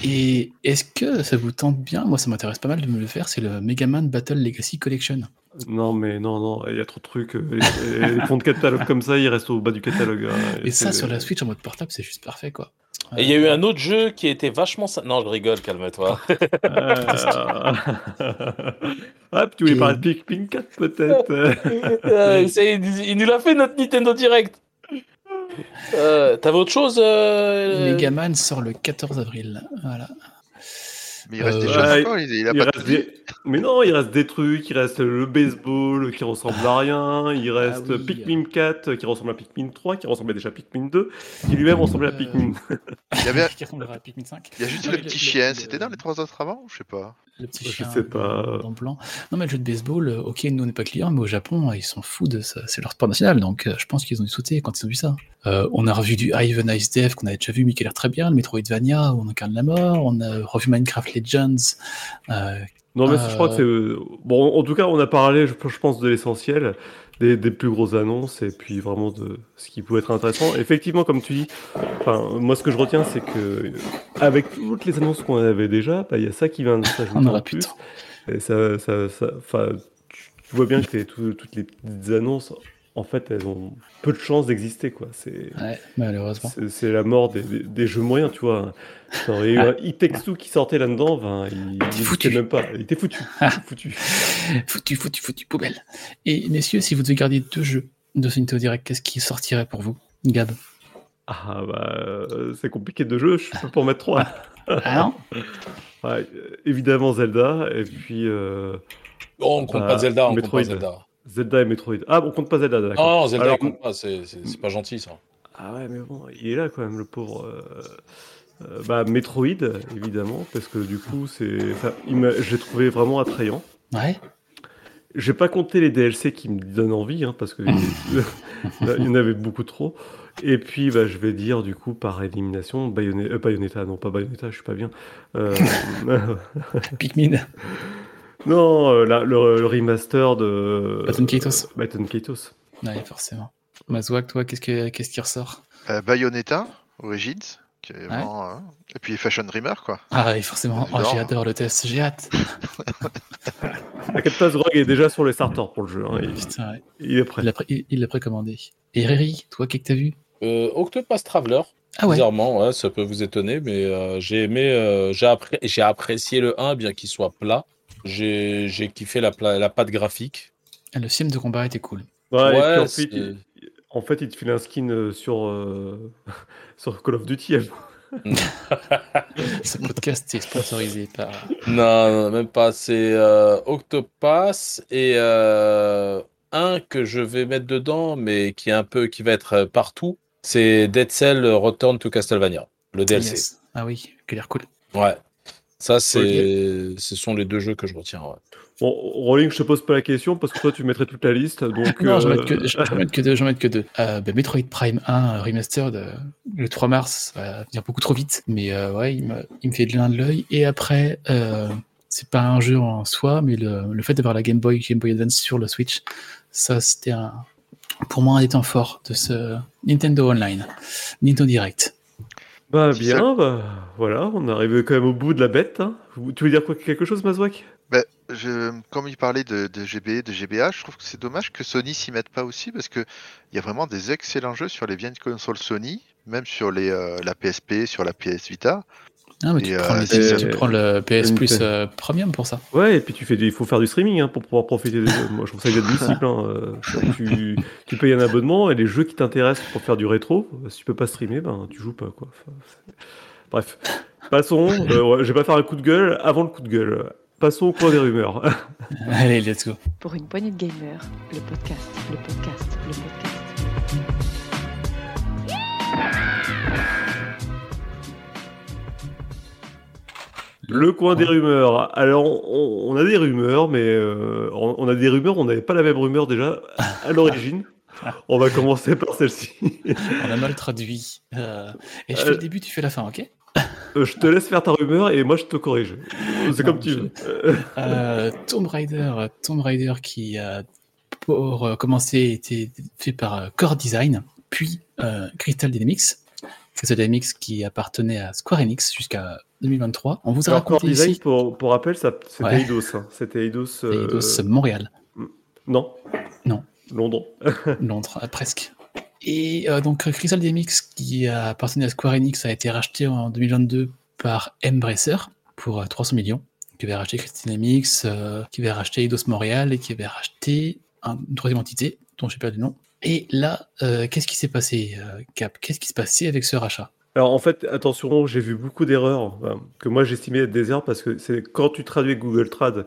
Et est-ce que ça vous tente bien? Moi, ça m'intéresse pas mal de me le faire. C'est le Mega Man Battle Legacy Collection. Non, mais non, non, il y a trop de trucs. euh, et- et les fonds de catalogue comme ça, ils restent au bas du catalogue. hein, Et ça, c'est- sur la Switch en mode portable, c'est juste parfait, quoi. Et il y a eu un autre jeu qui était vachement. Non, je rigole, calme-toi. Ah, ah, puis tu voulais parler de Pikmin 4 peut-être Euh, est, il nous l'a fait notre Nintendo Direct. Euh, T'avais autre chose euh, Mega Man sort le 14 avril. Voilà. Mais il reste Euh, des ouais, encore, il, il a Il pas reste des- Mais non, il reste des trucs, il reste le baseball qui ressemble à rien, il reste Ah oui. Pikmin 4 qui ressemble à Pikmin 3, qui ressemblait déjà à Pikmin 2, qui lui-même ressemblait à Euh, Pikmin. Il y avait- Qui ressemblera à Pikmin 5. Il y a juste Non, le petit le- chien, le- c'était dans les trois autres avant ou je sais pas Le petit Je chien sais pas. Non, mais le jeu de baseball, euh, ok, nous on n'est pas clients, mais au Japon, euh, ils sont fous de ça. C'est leur sport national, donc euh, je pense qu'ils ont dû sauter quand ils ont vu ça. Euh, on a revu du Ivan Ice Dev qu'on avait déjà vu, mais qui a l'air très bien, le Metroidvania où on incarne la mort. On a revu Minecraft Legends. euh, Non, mais je crois que Euh. c'est. Bon, en tout cas, on a parlé, je, je pense, de l'essentiel, des, des plus grosses annonces, et puis vraiment de ce qui pouvait être intéressant. Effectivement, comme tu dis, moi, ce que je retiens, c'est que, avec toutes les annonces qu'on avait déjà, bah, il y a ça qui vient de s'ajouter On en plus. Et ça, ça, ça- tu, vois bien que tout- toutes les petites annonces, en fait, elles ont peu de chances d'exister, quoi. C'est. Ouais, malheureusement. C'est c'est la mort des, des- des jeux moyens, tu vois. T'aurais eu un It Takes Two qui sortait là-dedans, ben, il était n'existait foutu. même pas. Il était foutu. Ah. foutu. Foutu, foutu, foutu, poubelle. Et messieurs, si vous devez garder deux jeux de ce Nintendo Direct, qu'est-ce qui sortirait pour vous Gab? Ah bah euh, c'est compliqué de jeu, je peux pas en mettre trois. Ah non? Ouais, euh, évidemment Zelda et puis euh, Oh, on compte Bah, pas Zelda, on Metroid. compte pas Zelda. Zelda et Metroid. Ah on compte pas Zelda, d'accord. Non, Zelda, Alors, on compte pas, c'est pas gentil ça. Ah ouais, mais bon, il est là quand même, le pauvre. euh, euh, bah, Metroid, évidemment, parce que du coup, c'est, l'ai trouvé vraiment attrayant. Ouais. J'ai pas compté les DLC qui me donnent envie, hein, parce que il y en avait beaucoup trop. Et puis, bah, je vais dire, du coup, par élimination, Bayonetta, euh, Bayonetta, non pas Bayonetta, je suis pas bien. Euh, Pikmin. Non, euh, la- le, le remaster de... Baton Kaitos. euh, Baton Kaitos. Ouais, forcément. Mazouak, toi, qu'est-ce, que, qu'est-ce qui ressort? Euh, Bayonetta, Origins, qui est vraiment, et puis Fashion Dreamer, quoi. Ah oui, forcément. Oh, J'adore. j'ai adore le test, j'ai hâte. T'inquiète pas, Zrog est déjà sur les starters pour le jeu. hein, il, Putain, ouais. il est prêt. il, l'a pré- il- il l'a précommandé. Et Riri, toi, qu'est-ce que t'as vu? Euh, Octopath Traveler, Ah ouais bizarrement, ouais, ça peut vous étonner, mais euh, j'ai aimé, euh, j'ai appré- j'ai apprécié le 1, bien qu'il soit plat. J'ai j'ai kiffé la, pla- la patte graphique. Le film de combat était cool. Ouais, et puis Ouais, ensuite, c'est- il- en fait, il te file un skin euh, sur, euh, sur Call of Duty. Ce podcast est sponsorisé par. Non, non, même pas. C'est euh, Octopass et euh, un que je vais mettre dedans, mais qui est un peu, qui va être partout. C'est Dead Cell Return to Castlevania, le DLC. Yes. Ah oui, qui a l'air cool. Ouais. Ça, c'est, ce sont les deux jeux que je retiens. ouais. Bon, Rolling, je te pose pas la question parce que toi, tu mettrais toute la liste. Donc, Non, j'en euh, mets que, j'en mets que deux. J'en mets que deux. Euh, bah, Metroid Prime 1 Remastered euh, le 3 mars, ça va venir beaucoup trop vite. Mais euh, ouais, il, me- il me fait de l'un de l'œil. Et après, euh, c'est pas un jeu en soi, mais le, le fait d'avoir la Game Boy, Game Boy Advance sur le Switch, ça c'était un, pour moi un des temps forts de ce Nintendo Online, Nintendo Direct. Bah bien, bah voilà, on est arrivé quand même au bout de la bête. hein. Tu veux dire quoi, quelque chose, Mazouak Ben, je, comme il parlait de, de GB, de GBA, je trouve que c'est dommage que Sony s'y mette pas aussi parce que il y a vraiment des excellents jeux sur les vieilles consoles Sony, même sur les, euh, la PSP, sur la PS Vita. Ah, mais tu, euh, prends le, c'est- tu prends le PS Plus euh, Premium pour ça. Ouais, et puis tu fais du- il faut faire du streaming hein, pour pouvoir profiter des jeux. Moi, je trouve ça inadmissible. hein, euh, tu, tu payes un abonnement et les jeux qui t'intéressent pour faire du rétro, euh, si tu peux pas streamer, ben tu joues pas quoi. Enfin, Bref, passons. euh, ouais, je vais pas faire un coup de gueule avant le coup de gueule. Passons au coin des rumeurs. Allez, let's go. Pour une poignée de gamers, le podcast, le podcast, le podcast. Le coin des rumeurs. Alors, on, on a des rumeurs, mais euh, on, on a des rumeurs, on n'avait pas la même rumeur déjà à l'origine. On va commencer par celle-ci. On a mal traduit. Euh, et je Euh, fais le début, tu fais la fin, ok? Euh, je te laisse faire ta rumeur et moi je te corrige. C'est comme tu je- veux. Euh, Euh, Tomb Raider, euh, Tomb Raider qui a pour euh, commencer été fait par euh, Core Design, puis euh, Crystal Dynamics. Crystal Dynamics qui appartenait à Square Enix jusqu'à 2023. On vous a Alors, raconté Design, ici pour, pour rappel, ça- c'était Ouais. Eidos. hein. C'était Eidos. euh, Eidos Montréal, Non. Non. Londres. Londres, euh, presque. Et euh, donc Crystal Dynamics qui a appartenu à Square Enix a été racheté en 2022 par Embracer pour euh, 300 millions, qui avait racheté Crystal Dynamics, euh, qui avait racheté Eidos Montréal et qui avait racheté un- une troisième entité dont j'ai perdu le nom. Et là, euh, qu'est-ce qui s'est passé, euh, Cap? Qu'est-ce qui s'est passé avec ce rachat? Alors en fait, attention, j'ai vu beaucoup d'erreurs enfin, que moi j'estimais être des erreurs parce que c'est quand tu traduis Google Trad,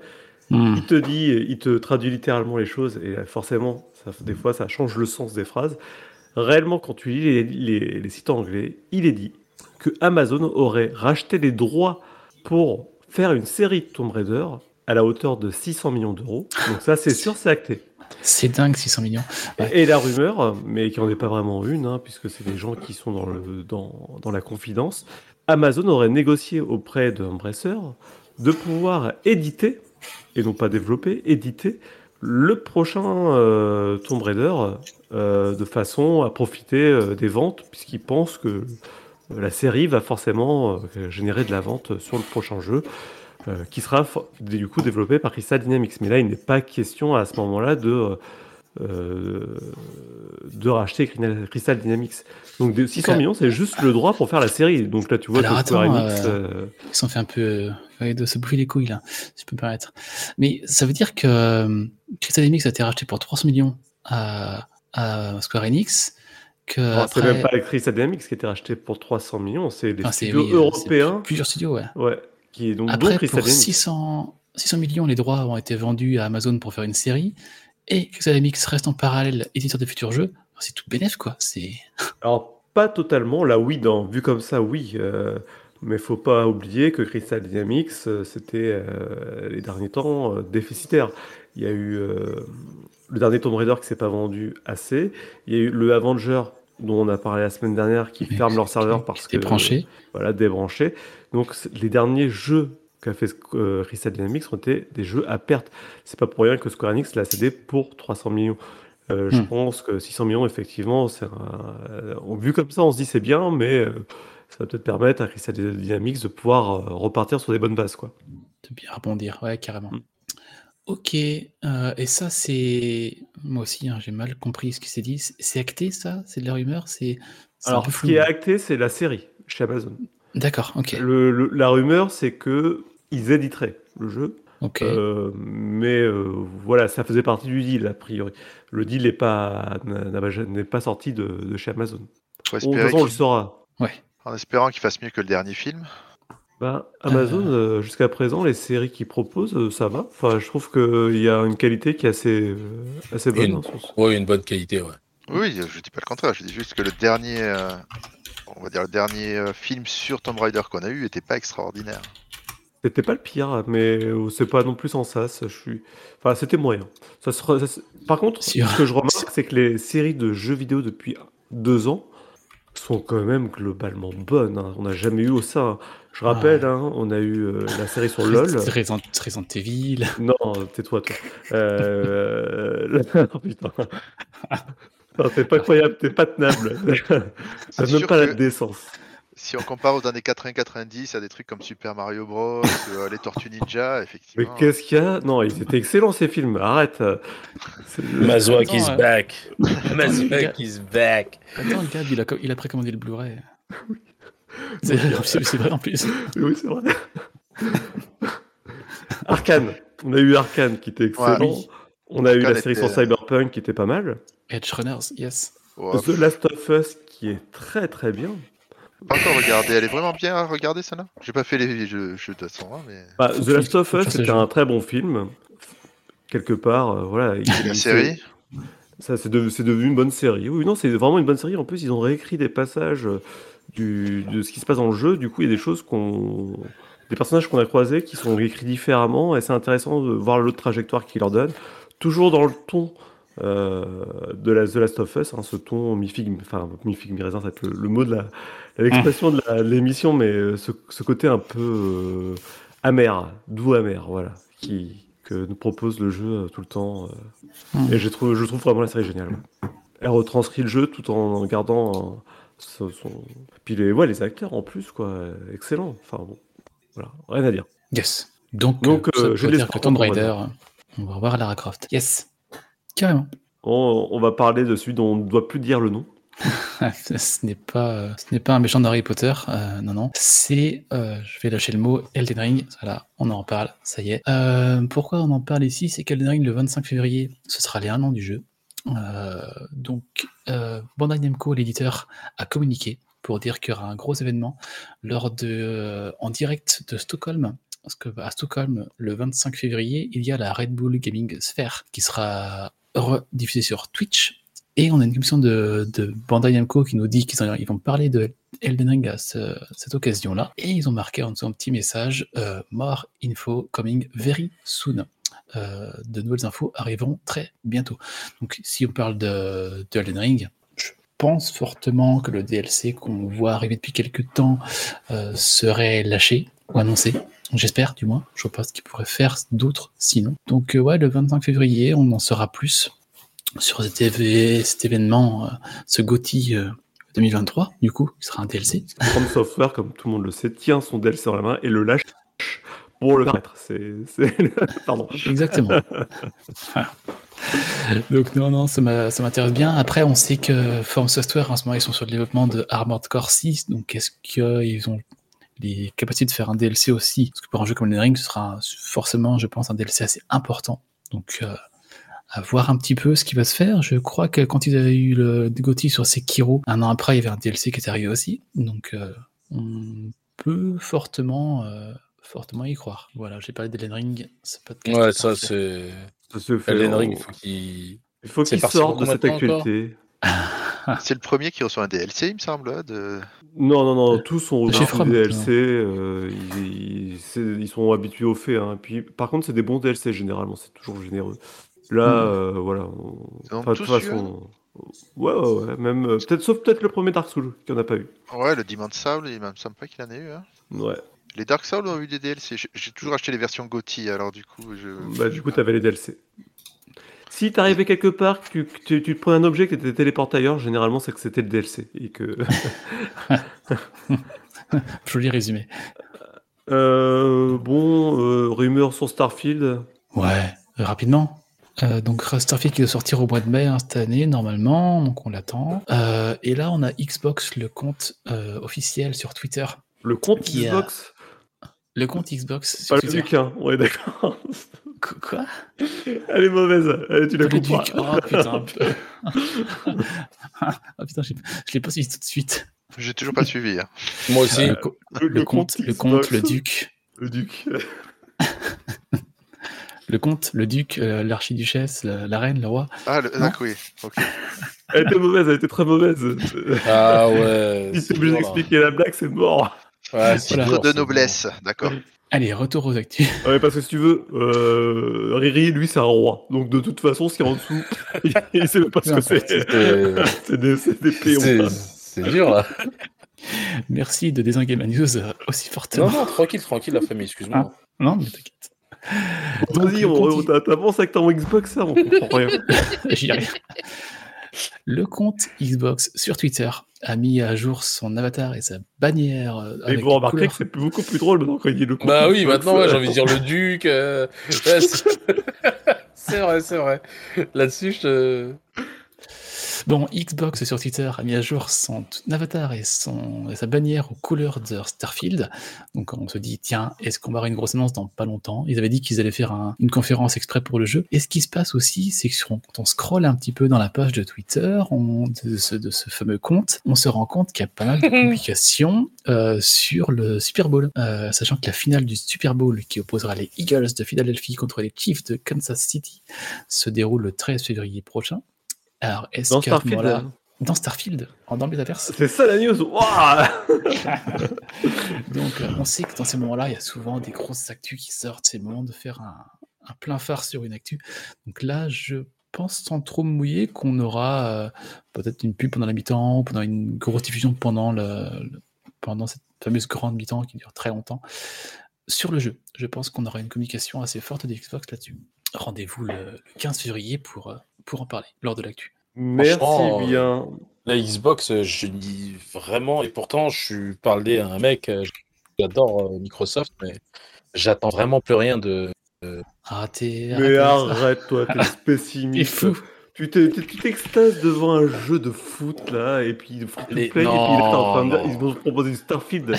il te dit, il te traduit littéralement les choses et forcément, ça, des fois, ça change le sens des phrases. Réellement, quand tu lis les, les- les sites anglais, il est dit que Amazon aurait racheté les droits pour faire une série de Tomb Raider à la hauteur de 600 millions d'euros. Donc ça, c'est sûr, c'est acté. C'est dingue, 600 millions. Ouais. Et la rumeur, mais qui n'en est pas vraiment une, hein, puisque c'est des gens qui sont dans, le, dans, dans la confidence, Amazon aurait négocié auprès de Embracer de pouvoir éditer, et non pas développer, éditer le prochain euh, Tomb Raider euh, de façon à profiter euh, des ventes, puisqu'ils pensent que la série va forcément euh, générer de la vente sur le prochain jeu. Euh, qui sera du coup développé par Crystal Dynamics. Mais là, il n'est pas question à ce moment-là de, euh, de racheter Crystal Dynamics. Donc de 600 Ok. millions, c'est juste le droit pour faire la série. Donc là, tu vois Alors, attends, Enix, euh, Ils s'en fait un peu de se bouffer les couilles, là, si je peux me permettre. Mais ça veut dire que Crystal Dynamics a été racheté pour 300 millions à, à Square Enix. C'est après... même pas Crystal Dynamics qui a été racheté pour 300 millions, c'est Enfin, c'est- studios oui, européens, Plusieurs studios, ouais. ouais, qui est donc dont Après, Crystal pour Dynamics. 600, 600 millions, les droits ont été vendus à Amazon pour faire une série. Et Crystal Dynamics reste en parallèle éditeur de futurs jeux. C'est tout bénef, quoi. C'est Alors, pas totalement. Là, oui, dans, vu comme ça, oui. euh, mais faut pas oublier que Crystal Dynamics, euh, c'était euh, les derniers temps euh, déficitaire. Il y a eu euh, le dernier Tomb Raider qui s'est pas vendu assez. Il y a eu le Avenger dont on a parlé la semaine dernière qui Mais ferme leur serveur parce que branché. voilà débranché. Donc les derniers jeux qu'a fait euh, Crystal Dynamics ont été des jeux à perte. C'est pas pour rien que Square Enix l'a cédé pour 300 millions. Euh, je Hmm. pense que 600 millions, effectivement, c'est un- euh, vu comme ça, on se dit c'est bien, mais euh, ça va peut-être permettre à Crystal Dynamics de pouvoir euh, repartir sur des bonnes bases, quoi. De bien rebondir, ouais, carrément. Mm. Ok, euh, et ça, c'est. Moi aussi, hein, j'ai mal compris ce qui s'est dit. C'est- acté, ça? C'est de la rumeur? C'est Alors, ce qui est acté, c'est la série chez Amazon. D'accord, ok. Le- le- la rumeur, c'est que ils éditeraient le jeu, ok. euh, mais euh, voilà, ça faisait partie du deal a priori. Le deal n'est pas n'est sorti de, de chez Amazon. Faut On- de toute espérer façon, on le qu'il- saura. Ouais. en espérant qu'il fasse mieux que le dernier film. Bah, Amazon, euh, jusqu'à présent, les séries qu'ils proposent, ça va. Enfin, je trouve qu'il y a une qualité qui est assez, assez bonne. Une- Oui, une bonne qualité, ouais. Oui, je dis pas le contraire. Je dis juste que le dernier, euh, on va dire le dernier euh, film sur Tomb Raider qu'on a eu était pas extraordinaire. C'était pas le pire, mais euh, c'est pas non plus sans sas. Je suis... Enfin, c'était moyen. Ça se ça Par contre, ce que je remarque, c'est que les séries de jeux vidéo depuis deux ans sont quand même globalement bonnes. hein. On n'a jamais eu ça. hein. Je rappelle, hein, on a eu euh, la série sur LoL. Resident, Resident Evil. Non, tais-toi, toi. Euh... oh, putain. Non, t'es pas croyable, t'es pas tenable. T'as C'est même pas la que décence. si on compare aux années 80-90 à des trucs comme Super Mario Bros, euh, les Tortues Ninja, Mais effectivement. qu'est-ce qu'il y a Non, ils étaient excellents ces films. Arrête. C'est- Mazouak is euh, back. gars- Mazouak is back. Attends, le gars, il a, il a précommandé le Blu-ray. C'est c'est- c'est vrai en plus. Oui, c'est vrai. Arkane. On a eu Arkane qui était excellent. oui. On a eu la série était- sur Cyberpunk qui était pas mal. Edge Runners, yes. The Last of Us qui est très très bien. pas encore regardé. Elle est vraiment bien à regarder celle-là? J'ai pas fait les jeux, jeux de toute façon, hein, mais Bah, The Last of Us c'était un très bon film. Quelque part, euh, voilà. il- la il- série? Ça, c'est de- c'est devenu une bonne série. Oui, non, c'est vraiment une bonne série. En plus, ils ont réécrit des passages euh, du, de ce qui se passe dans le jeu. Du coup, il y a des choses qu'on. Des personnages qu'on a croisés qui sont écrits différemment. Et c'est intéressant de voir l'autre trajectoire qu'ils leur donnent. Toujours dans le ton euh, de la The Last of Us, hein, ce ton mi-figue, enfin, mi-figue, mi-raisin, c'est le, le mot de. L'expression de l'émission, mais euh, ce, ce côté un peu euh, amer, doux amer, voilà, qui, que nous propose le jeu tout le temps. et je trouve, je trouve vraiment la série géniale. ouais. Elle retranscrit le jeu tout en gardant son, son- Puis les, ouais, les acteurs en plus, quoi. Excellent. Enfin bon, voilà, rien à dire. Yes. Donc, Donc, ça j'ai de dire que Tomb Raider, on va revoir Lara Croft. Yes. Carrément. On, on va parler de celui dont on ne doit plus dire le nom. ce n'est pas, euh, ce n'est pas un méchant d'Harry Potter, euh, non, non. C'est, euh, je vais lâcher le mot, Elden Ring. Voilà, on en parle, ça y est. Euh, pourquoi on en parle ici? C'est qu'Elden Ring, le 25 février, ce sera les 1 an du jeu. Donc, Bandai Namco, l'éditeur, a communiqué pour dire qu'il y aura un gros événement lors de, en direct de Stockholm. Parce que à Stockholm, le 25 février, il y a la Red Bull Gaming Sphere qui sera rediffusée sur Twitch et on a une commission de, de Bandai Namco qui nous dit qu'ils vont parler de Elden Ring à ce- cette occasion-là. Et ils ont marqué en dessous un petit message euh, More info coming very soon. Euh, de nouvelles infos arriveront très bientôt. Donc, si on parle de, de Elden Ring, je pense fortement que le DLC qu'on voit arriver depuis quelques temps euh, serait lâché ou annoncé. J'espère, du moins. Je vois pas ce qu'ils pourraient faire d'autre sinon. Donc, euh, ouais, le 25 février, on en saura plus sur cet, éve- cet événement, euh, ce GOTY euh, 2023, du coup, qui sera un DLC. From Software, comme tout le monde le sait, tient son DLC dans la main et le lâche pour le. C'est, c'est- Pardon. Exactement. Voilà. Donc non, non, ça m'intéresse bien. Après, on sait que Form Software, en ce moment, ils sont sur le développement de Armored Core 6. Donc est-ce qu'ils ont les capacités de faire un DLC aussi Parce que pour un jeu comme Elden Ring, ce sera forcément, je pense, un DLC assez important. Donc euh, à voir un petit peu ce qui va se faire. Je crois que quand ils avaient eu le GOTY sur Sekiro, un an après, il y avait un DLC qui est arrivé aussi. Donc euh, on peut fortement... euh, fortement y croire. Voilà, j'ai parlé d'Elden Ring, c'est pas de Ouais, ça, c'est. Ça se fait Elden en- Ring, il faut qu'il. Il faut C'est qu'il sorte de cette actualité. C'est le premier qui reçoit un DLC, il me semble. hein, De... Non, non, non, tous sont Chez From, des DLC. euh, ils, ils- c'est- ils sont habitués au fait. Hein. Puis, par contre, c'est des bons DLC généralement, c'est toujours généreux. Là, Mm. euh, voilà. on- enfin, de toute façon. Ouais, ouais, ouais. Même, euh, peut-être, sauf peut-être le premier Dark Souls, qui en a pas eu. Ouais, le Demon Soul, il me semble pas qu'il en ait eu. Hein. Ouais. Les Dark Souls ont eu des DLC. J'ai- J'ai toujours acheté les versions GOTY, alors du coup, je. Bah, du coup, t'avais les DLC. Si t'arrivais quelque part, que tu, que tu, tu te prenais un objet qui était téléporté ailleurs, généralement, c'est que c'était le DLC. Et que. Joli résumé. Euh, bon, euh, rumeur sur Starfield. Ouais, euh, rapidement. Euh, donc Starfield qui doit sortir au mois de mai hein, cette année normalement, donc on l'attend. Euh, et là on a Xbox le compte euh, officiel sur Twitter. Le compte Qui a- Xbox? Le compte Xbox sur Pas le. Duc, hein. Ouais, d'accord. Qu- Quoi? Elle est mauvaise. Elle, tu la Le comprends. Duc. Oh putain. oh putain, je l'ai- pas suivi tout de suite. J'ai toujours pas suivi. hein. Moi aussi. le, co- le compte, le compte, le Duc. Le Duc. Le comte, le duc, euh, l'archiduchesse, la, la reine, le roi. Ah, le... D'accord, oui. Ok. Elle était mauvaise, elle était très mauvaise. Ah ouais. Si c'est t'es obligé d'expliquer la blague, c'est mort. Ouais, Voilà. Titre de noblesse, d'accord. Allez, retour aux actus. Ouais, parce que si tu veux, euh, Riri, lui, c'est un roi. Donc de toute façon, ce qui est en dessous, il sait même pas ce que c'est. C'est- des, des péons. C'est dur là. Merci de désinguer ma news aussi fortement. Non, non, tranquille, tranquille, la famille, excuse-moi. Non, mais t'inquiète. Vas-y, on, le on compte- t'a- t'avances avec ton Xbox, ça, on comprend rien. J'y arrive. Le compte Xbox sur Twitter a mis à jour son avatar et sa bannière. euh, Et avec vous remarquerez couleurs- que c'est beaucoup plus drôle maintenant quand il dit le Bah oui, maintenant, ouais, j'ai envie de dire le duc. euh, ouais, c'est c'est vrai, c'est vrai. Là-dessus, je te. Bon, Xbox sur Twitter a mis à jour son avatar et, son, et sa bannière aux couleurs de Starfield. Donc on se dit, tiens, est-ce qu'on va avoir une grosse annonce dans pas longtemps? Ils avaient dit qu'ils allaient faire un- une conférence exprès pour le jeu. Et ce qui se passe aussi, c'est que quand on scrolle un petit peu dans la page de Twitter on- de, ce, de ce fameux compte, on se rend compte qu'il y a pas mal de publications euh, sur le Super Bowl. Euh, sachant que la finale du Super Bowl qui opposera les Eagles de Philadelphie contre les Chiefs de Kansas City se déroule le 13 février prochain. Alors, est-ce Dans qu'à ce Starfield, hein. dans Starfield, en dans le métaverse. C'est ça la news. Donc, euh, on sait que dans ces moments-là, il y a souvent des grosses actus qui sortent. C'est le moment de faire un, un plein phare sur une actu. Donc là, je pense sans trop me mouiller qu'on aura euh, peut-être une pub pendant la mi-temps, pendant une grosse diffusion pendant, le, le- pendant cette fameuse grande mi-temps qui dure très longtemps. Sur le jeu, je pense qu'on aura une communication assez forte des Xbox là-dessus. Rendez-vous le, le 15 février pour, euh, pour en parler lors de l'actu. Merci bien. La Xbox, euh, je dis vraiment, et pourtant, je suis parlé à un mec, euh, j'adore euh, Microsoft, mais j'attends vraiment plus rien de. Ah, t'es. Mais arrête, arrête-toi, t'es pessimiste. fou. Tu t'extases devant un jeu de foot là, et puis free to Les- play, et puis là t'es en train de dire, non, ils vont proposer Starfield.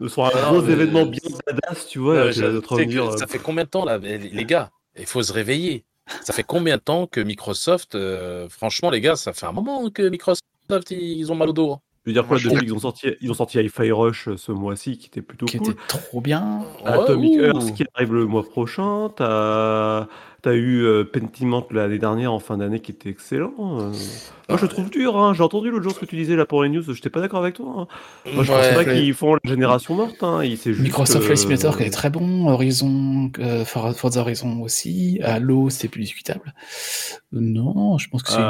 Ce sera un gros mais- événement bien badass, tu vois. Euh, de ça euh, fait combien de temps là, les gars Il faut se réveiller. Ça fait combien de temps que Microsoft, euh, franchement, les gars, ça fait un moment que Microsoft, ils ont mal au dos. hein. Je veux dire quoi, depuis qu'ils ont sorti, ils ont sorti Hi-Fi Rush euh, ce mois-ci, qui était plutôt Qui cool. était trop bien. Atomic ouh. Earth qui arrive le mois prochain. T'as as eu euh, Pentiment l'année dernière en fin d'année qui était excellent. euh. Moi je trouve dur. Hein. J'ai entendu l'autre jour ce que tu disais là pour les news. J'étais pas d'accord avec toi. hein. Moi je pense Ouais. pas qu'ils font la génération morte. Hein. Juste, Microsoft Flight Simulator qui est très bon, Horizon, euh, For- Forza Horizon aussi, Halo c'est plus discutable. Non, je pense que c'est une...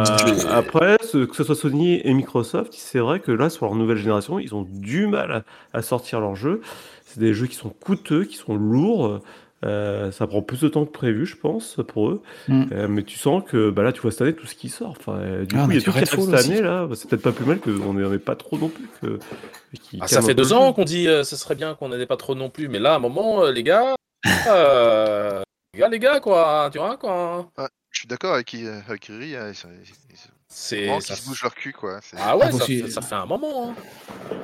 Euh, après, ce- que ce soit Sony et Microsoft, c'est vrai que là, sur leur nouvelle génération, ils ont du mal à, à sortir leurs jeux. C'est des jeux qui sont coûteux, qui sont lourds. Euh, ça prend plus de temps que prévu, je pense, pour eux. Mm. Euh, mais tu sens que bah là, tu vois cette année tout ce qui sort. Enfin, euh, du Ah, coup, on il y a tout qui cette aussi. année là. Bah, c'est peut-être pas plus mal qu'on n'en ait pas trop non plus. Que, qui Ah, ça fait deux ans qu'on dit euh, ce serait bien qu'on n'ait pas trop non plus, mais là, à un moment, euh, les gars, euh, les gars, les gars, quoi, tu vois, quoi. Je suis d'accord avec, euh, avec Riri. hein, C'est. vraiment ça- qu'ils se bougent leur cul, quoi. c'est- Ah ouais, Ah, ça, suivez- fait, ça fait un moment. hein.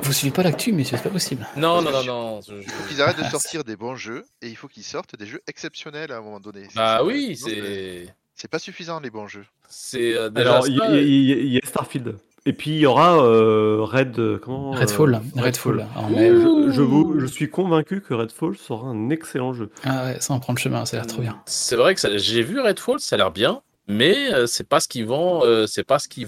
Vous suivez pas l'actu, mais c'est pas possible. Non, non, non, non. je- Il faut qu'ils arrêtent de sortir des bons jeux et il faut qu'ils sortent des jeux exceptionnels à un moment donné. Bah oui, c'est. C'est pas suffisant les bons jeux. C'est euh, déjà Alors, il y, a- y y Starfield. Et puis, il y aura euh, Red. euh, Comment euh, Redfall, Redfall. mai. Je, je vous, je suis convaincu que Redfall sera un excellent jeu. Ah ouais, ça en prend le chemin, ça a l'air trop bien. C'est vrai que ça- j'ai vu Redfall, ça a l'air bien, mais euh, c'est pas ce qu'ils vont, euh, c'est pas ce qui.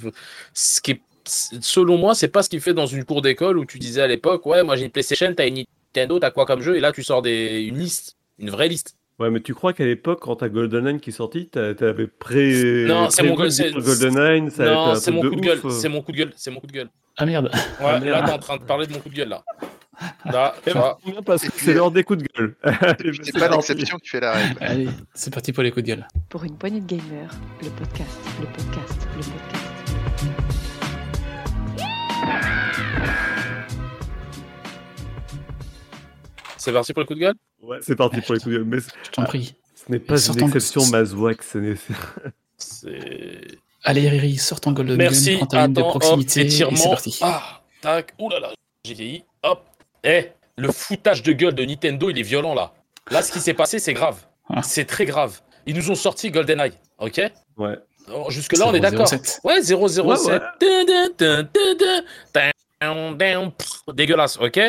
Ce qui selon moi, c'est pas ce qu'il fait dans une cour d'école où tu disais à l'époque, ouais, moi j'ai une PlayStation, t'as une Nintendo, t'as quoi comme jeu, et là tu sors des... une liste, une vraie liste. Ouais, mais tu crois qu'à l'époque, quand t'as GoldenEye qui est sorti, t'a- t'avais pré. Non, c'est mon GoldenEye, ça Non, mon coup de gueule, c'est mon coup de gueule, c'est mon coup de gueule. Ah merde. Ouais, Ah, là merde. t'es en train de parler de mon coup de gueule là. Bien parce que puis, c'est l'heure des coups de gueule. C'est pas parti. l'exception qui fait la règle. Allez, c'est parti pour les coups de gueule. Pour une poignée de gamers, le podcast, le podcast, le podcast. C'est parti pour le coup de gueule? Ouais, c'est parti pour les coups de gueule. Mais Je t'en prie. ce n'est pas une exception, Mazouak. ce n'est- C'est. Allez, Riri, sors ton Golden Merci, Gun, prends ta ligne de hop, proximité et c'est parti. Ah, tac, oulala, j'ai vieilli. Eh, le foutage de gueule de Nintendo, il est violent là. Là, ce qui s'est passé, c'est grave. Ah. C'est très grave. Ils nous ont sorti GoldenEye, ok Ouais. Jusque-là, on est d'accord. 007. Ouais, 007. Ouais, ouais. Dun, dun, dun, dun, dun. Down, down, pff, Dégueulasse, ok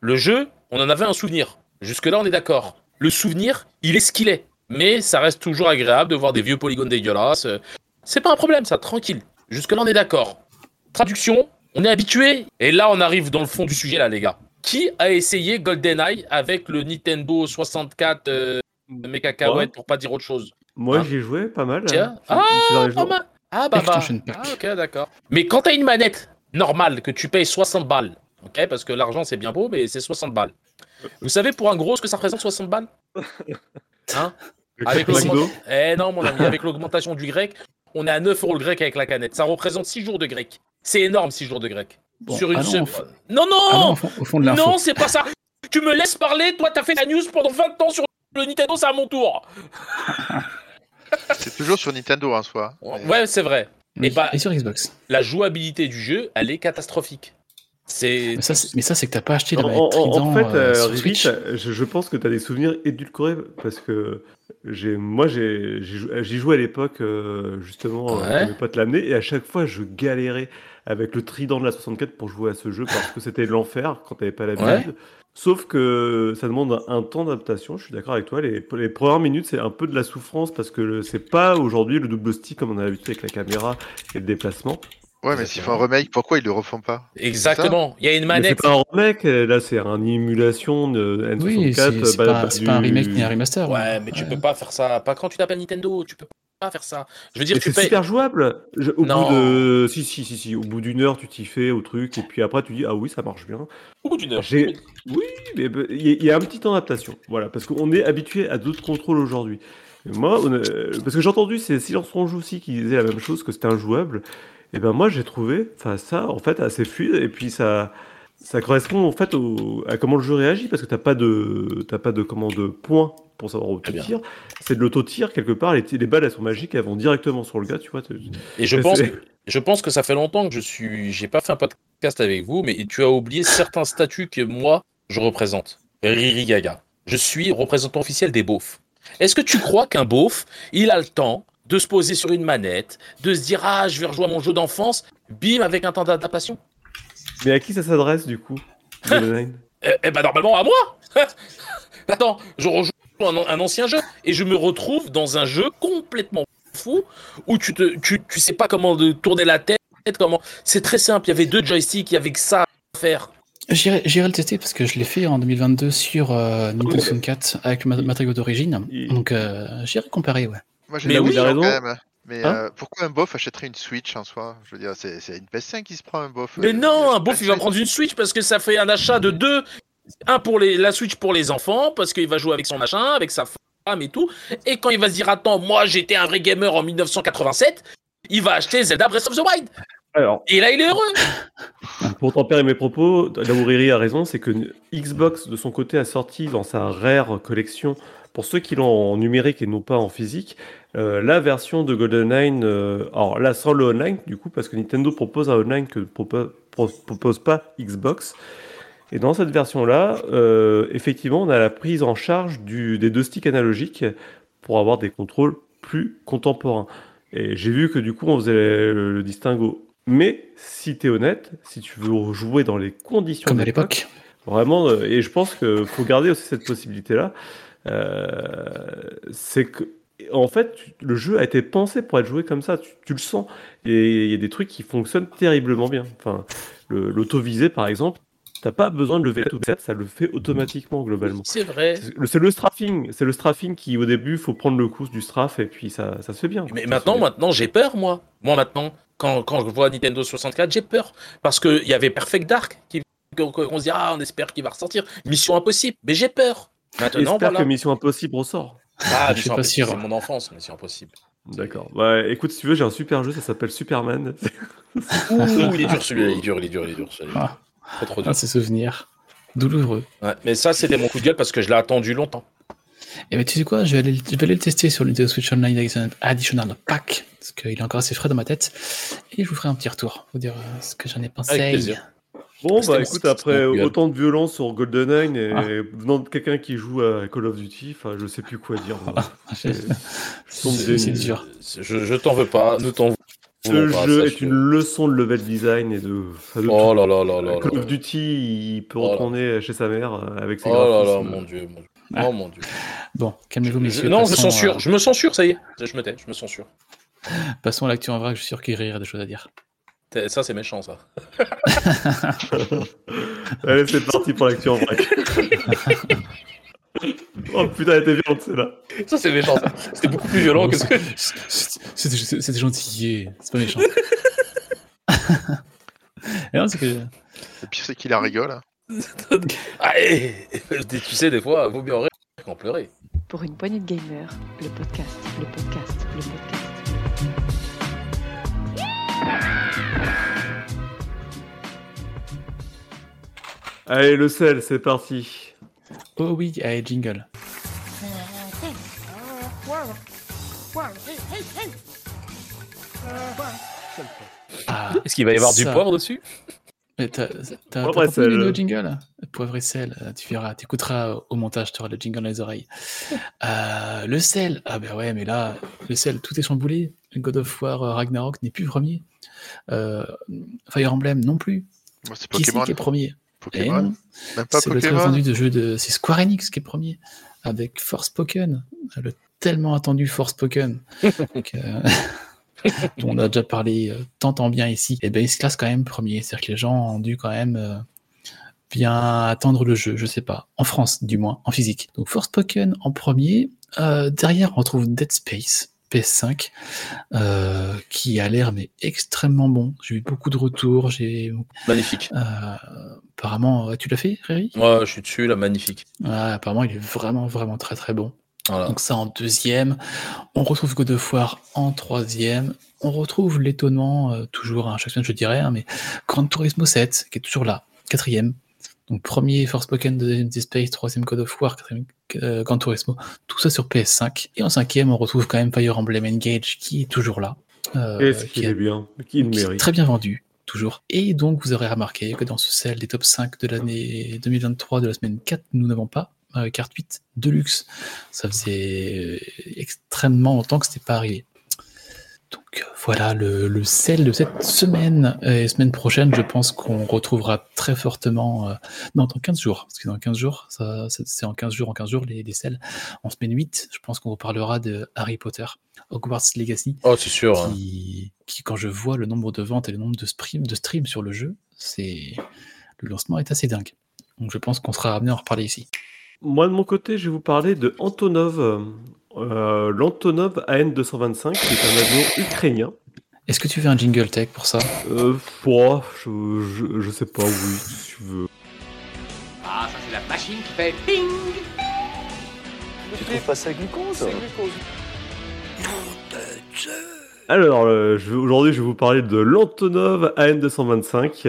Le jeu, on en avait un souvenir. Jusque-là, on est d'accord. Le souvenir, il est ce qu'il est. Mais ça reste toujours agréable de voir des vieux polygones dégueulasses. Euh, C'est pas un problème, ça, tranquille. Jusque-là, on est d'accord. Traduction, on est habitué. Et là, on arrive dans le fond du sujet, là, les gars. Qui a essayé GoldenEye avec le Nintendo 64 euh, mes cacahuètes, Ouais. pour pas dire autre chose? Moi, Hein? j'y ai joué pas mal. Tiens. hein, Ah, derniers pas mal. Ah, bah, bah. Ah, ok, d'accord. Mais quand t'as une manette normale que tu payes 60 balles, ok, parce que l'argent c'est bien beau, mais c'est 60 balles. Vous savez pour un gros ce que ça représente 60 balles? Hein? Avec Eh non, mon ami, avec l'augmentation du grec, on est à 9 euros le grec avec la canette. Ça représente 6 jours de grec. C'est énorme, 6 jours de grec. Bon, Sur une fond- Non, non allons au fond, au fond de l'info. Non, c'est pas ça Tu me laisses parler, toi t'as fait la news pendant 20 ans sur le Nintendo, c'est à mon tour C'est toujours sur Nintendo en soi. Mais- Ouais, c'est vrai. Et bah- et sur Xbox. La jouabilité du jeu, elle est catastrophique. C'est. Mais ça, c'est- mais ça, c'est que t'as pas acheté la En, en- en fait, euh, euh, Switch. t'as- je, je pense que tu as des souvenirs édulcorés parce que j'ai, moi, j'ai, j'y jouais à l'époque, euh, justement, euh, Ouais. mes potes l'amenaient, et à chaque fois, je galérais avec le trident de la 64 pour jouer à ce jeu parce que c'était l'enfer quand t'avais pas l'habitude. Sauf que ça demande un, un temps d'adaptation, je suis d'accord avec toi. Les, les premières minutes, c'est un peu de la souffrance parce que c'est pas aujourd'hui le double stick comme on a l'habitude avec la caméra et le déplacement. Ouais, mais s'ils font un remake, pourquoi ils le refont pas? Exactement. Il y a une Mais c'est manette. pas un remake, là c'est une émulation de N64. Oui, c'est bah, pas, un remake ni un remaster. Ouais, mais tu peux pas faire ça. Pas quand tu t'appelles Nintendo. Tu peux pas faire ça. Je veux dire, c'est payes. super jouable. Je- au Non. bout de, si si si si, au bout d'une heure, tu t'y fais au truc, et puis après tu dis ah oui ça marche bien. Au bout d'une heure. J'ai, oui, mais bah, il y, a- il y a un petit temps d'adaptation, voilà, parce qu'on est habitué à d'autres contrôles aujourd'hui. Et Moi, on a- parce que j'ai entendu c'est Silence on joue aussi qui disait la même chose que c'était injouable. Et ben moi j'ai trouvé, enfin ça en fait assez fluide, et puis ça. Ça correspond en fait au- à comment le jeu réagit parce que t'as pas de t'as pas de comment de points pour savoir où tu bien. tires. C'est de l'auto-tir quelque part. Les, les balles elles sont magiques, elles vont directement sur le gars, tu vois. Et je pense, c'est- je pense que ça fait longtemps que je suis. J'ai pas fait un podcast avec vous, mais tu as oublié certains statuts que moi je représente. Riri Gaga. Je suis représentant officiel des beaufs. Est-ce que tu crois qu'un beauf, il a le temps de se poser sur une manette, de se dire ah je vais rejouer mon jeu d'enfance, bim avec un temps d'adaptation? Mais à qui ça s'adresse du coup Eh, eh ben normalement à moi Attends, je rejoue un, un ancien jeu et je me retrouve dans un jeu complètement fou où tu te tu, tu sais pas comment de tourner la tête, comment c'est très simple, il y avait deux joysticks, il y avait que ça à faire. J'irai le tester parce que je l'ai fait en 2022 sur euh, Nintendo 64 avec le mat- matériau d'origine. Donc euh, j'irai comparer, ouais. Moi, j'ai oui, a raison. quand même. Mais Hein euh, pourquoi un bof achèterait une Switch en soi? Je veux dire, c'est c'est une PS5 qui se prend un bof. Mais euh, non, un beauf il va prendre une Switch parce que ça fait un achat de deux, un pour les la Switch pour les enfants parce qu'il va jouer avec son machin, avec sa femme et tout. Et quand il va se dire attends, moi j'étais un vrai gamer en 1987, il va acheter Zelda Breath of the Wild. Alors, Et là il est heureux. pour tempérer mes propos, là où Riri a raison, c'est que Xbox, de son côté, a sorti dans sa Rare collection, pour ceux qui l'ont en numérique et non pas en physique, euh, la version de GoldenEye, euh, alors là sans le online, du coup, parce que Nintendo propose un online que ne propo- pro- propose pas Xbox. Et dans cette version-là, euh, effectivement, on a la prise en charge du, des deux sticks analogiques pour avoir des contrôles plus contemporains. Et j'ai vu que du coup, on faisait le, le distinguo. Mais si tu es honnête, si tu veux jouer dans les conditions Comme à l'époque. Vraiment, euh, et je pense qu'il faut garder aussi cette possibilité-là. euh, c'est que en fait, le jeu a été pensé pour être joué comme ça, tu, tu le sens. Et il y a des trucs qui fonctionnent terriblement bien. Enfin, l'auto-visé, par exemple, t'as pas besoin de lever la touche, ça le fait automatiquement, globalement. C'est vrai. C'est le- strafing, c'est le strafing qui, au début, faut prendre le coup du strafe et puis ça, ça se fait bien. Mais maintenant, fait maintenant, j'ai peur, moi. Moi, maintenant, quand, quand je vois Nintendo 64, j'ai peur. Parce qu'il y avait Perfect Dark, qui, qu'on se dit, ah, on espère qu'il va ressortir. Mission impossible. Mais j'ai peur. Maintenant, J'espère voilà. que Mission Impossible ressort. Ah, Je suis pas sûr. C'est mon enfance, Mission Impossible. D'accord. Ouais, écoute, si tu veux, j'ai un super jeu, ça s'appelle Superman. Ouh, il est dur celui-là, il est dur, il est dur, il est dur. Ah. Trop, trop dur. Ah, ces souvenirs douloureux. Ouais, mais ça, c'était mon coup de gueule parce que je l'ai attendu longtemps. Et ben tu sais quoi, je vais aller, je vais aller le tester sur le Nintendo Switch Online Addition- Additional Pack, parce qu'il est encore assez frais dans ma tête, et je vous ferai un petit retour, vous dire euh, ce que j'en ai pensé. Avec plaisir. Bon, bah écoute, après autant de violence sur GoldenEye et Ah. venant de quelqu'un qui joue à Call of Duty, enfin, je sais plus quoi dire. moi. C'est dur. Je, je t'en veux pas, nous t'en Ce pas, jeu est une leçon de level design et de. enfin, de Oh tout. là là là là Call of Duty, il peut Oh retourner chez sa mère euh, avec ses Oh là là, mon dieu, mon dieu. Ah. Oh mon dieu. Bon, calmez-vous messieurs. non, je me passons, censure, euh, je me censure, ça y est. Je me tais, je me censure. passons à l'actu en vrac, je suis sûr qu'il y a des choses à dire. Ça, c'est méchant, ça. Allez, c'est parti pour l'actu en vrac. oh putain, elle était violente celle-là. Ça, c'est méchant, ça. C'était beaucoup plus violent que ce que. C'était gentil, c'est pas méchant. Et non, c'est que... Le pire, c'est qu'il en rigole. hein. Allez Tu sais, des fois, vaut mieux en rire qu'en pleurer. Pour une poignée de gamers, le podcast, le podcast, le podcast. Allez, le sel, c'est parti. Oh oui, allez, jingle. Ah, Est-ce qu'il va y avoir Ça. du poivre dessus? Mais t'as pas sel. le jingle? Poivre et sel, euh, tu verras, t'écouteras au montage, tu auras le jingle dans les oreilles. Euh, le sel, ah ben ouais, mais là, le sel, tout est chamboulé. God of War euh, Ragnarok n'est plus premier. Euh, Fire Emblem non plus. C'est Qui Pokémon. qui est premier? Eh Pokémon. non, Même pas c'est le très Pokémon. attendu de jeu de. C'est Square Enix qui est premier, avec Forspoken, le tellement attendu Forspoken, que- dont on a déjà parlé euh, tant en bien ici. Et ben il se classe quand même premier, c'est-à-dire que les gens ont dû quand même euh, bien attendre le jeu, je sais pas, en France du moins, en physique. Donc Forspoken en premier, Euh, derrière on retrouve Dead Space. PS5, euh, qui a l'air mais extrêmement bon. J'ai eu beaucoup de retours. J'ai Magnifique. euh, apparemment, tu l'as fait, Rémi Ouais, je suis dessus, là, magnifique. Apparemment, il est vraiment, vraiment très, très bon. Voilà. Donc ça en deuxième. On retrouve God of War en troisième. On retrouve l'étonnement, euh, toujours à chaque semaine je dirais, hein, mais Gran Turismo 7, qui est toujours là, quatrième. Donc premier Forspoken, deuxième Dead Space, troisième God of War, quatrième euh, Gran Turismo, tout ça sur PS5. Et en cinquième, on retrouve quand même Fire Emblem Engage, qui est toujours là. euh, Qu'est-ce qui qu'il est bien. Qui le mérite. très bien vendu, toujours. Et donc, vous aurez remarqué que dans ce sel des top 5 de l'année 2023 de la semaine 4, nous n'avons pas Mario Kart 8 Deluxe. Ça faisait extrêmement longtemps que ce n'était pas arrivé. Donc euh, voilà le, le sel de cette semaine. Et semaine prochaine, je pense qu'on retrouvera très fortement. euh, non, dans 15 jours. Parce que dans 15 jours, ça, c'est en 15 jours, en 15 jours, les, les sels. En semaine 8, je pense qu'on reparlera de Harry Potter, Hogwarts Legacy Oh, c'est sûr. hein. qui, qui, quand je vois le nombre de ventes et le nombre de streams, de streams sur le jeu, c'est le lancement est assez dingue. Donc je pense qu'on sera amené à en reparler ici. Moi, de mon côté, je vais vous parler de Antonov. Euh, L'Antonov AN-225, qui est un avion ukrainien. Est-ce que tu veux un jingle tech pour ça? Euh, oh, je, je, je sais pas, oui, si tu veux. Ah, ça c'est la machine qui fait ping! Tu trouves pas ça glucose? Alors, euh, aujourd'hui, je vais vous parler de l'Antonov AN-225,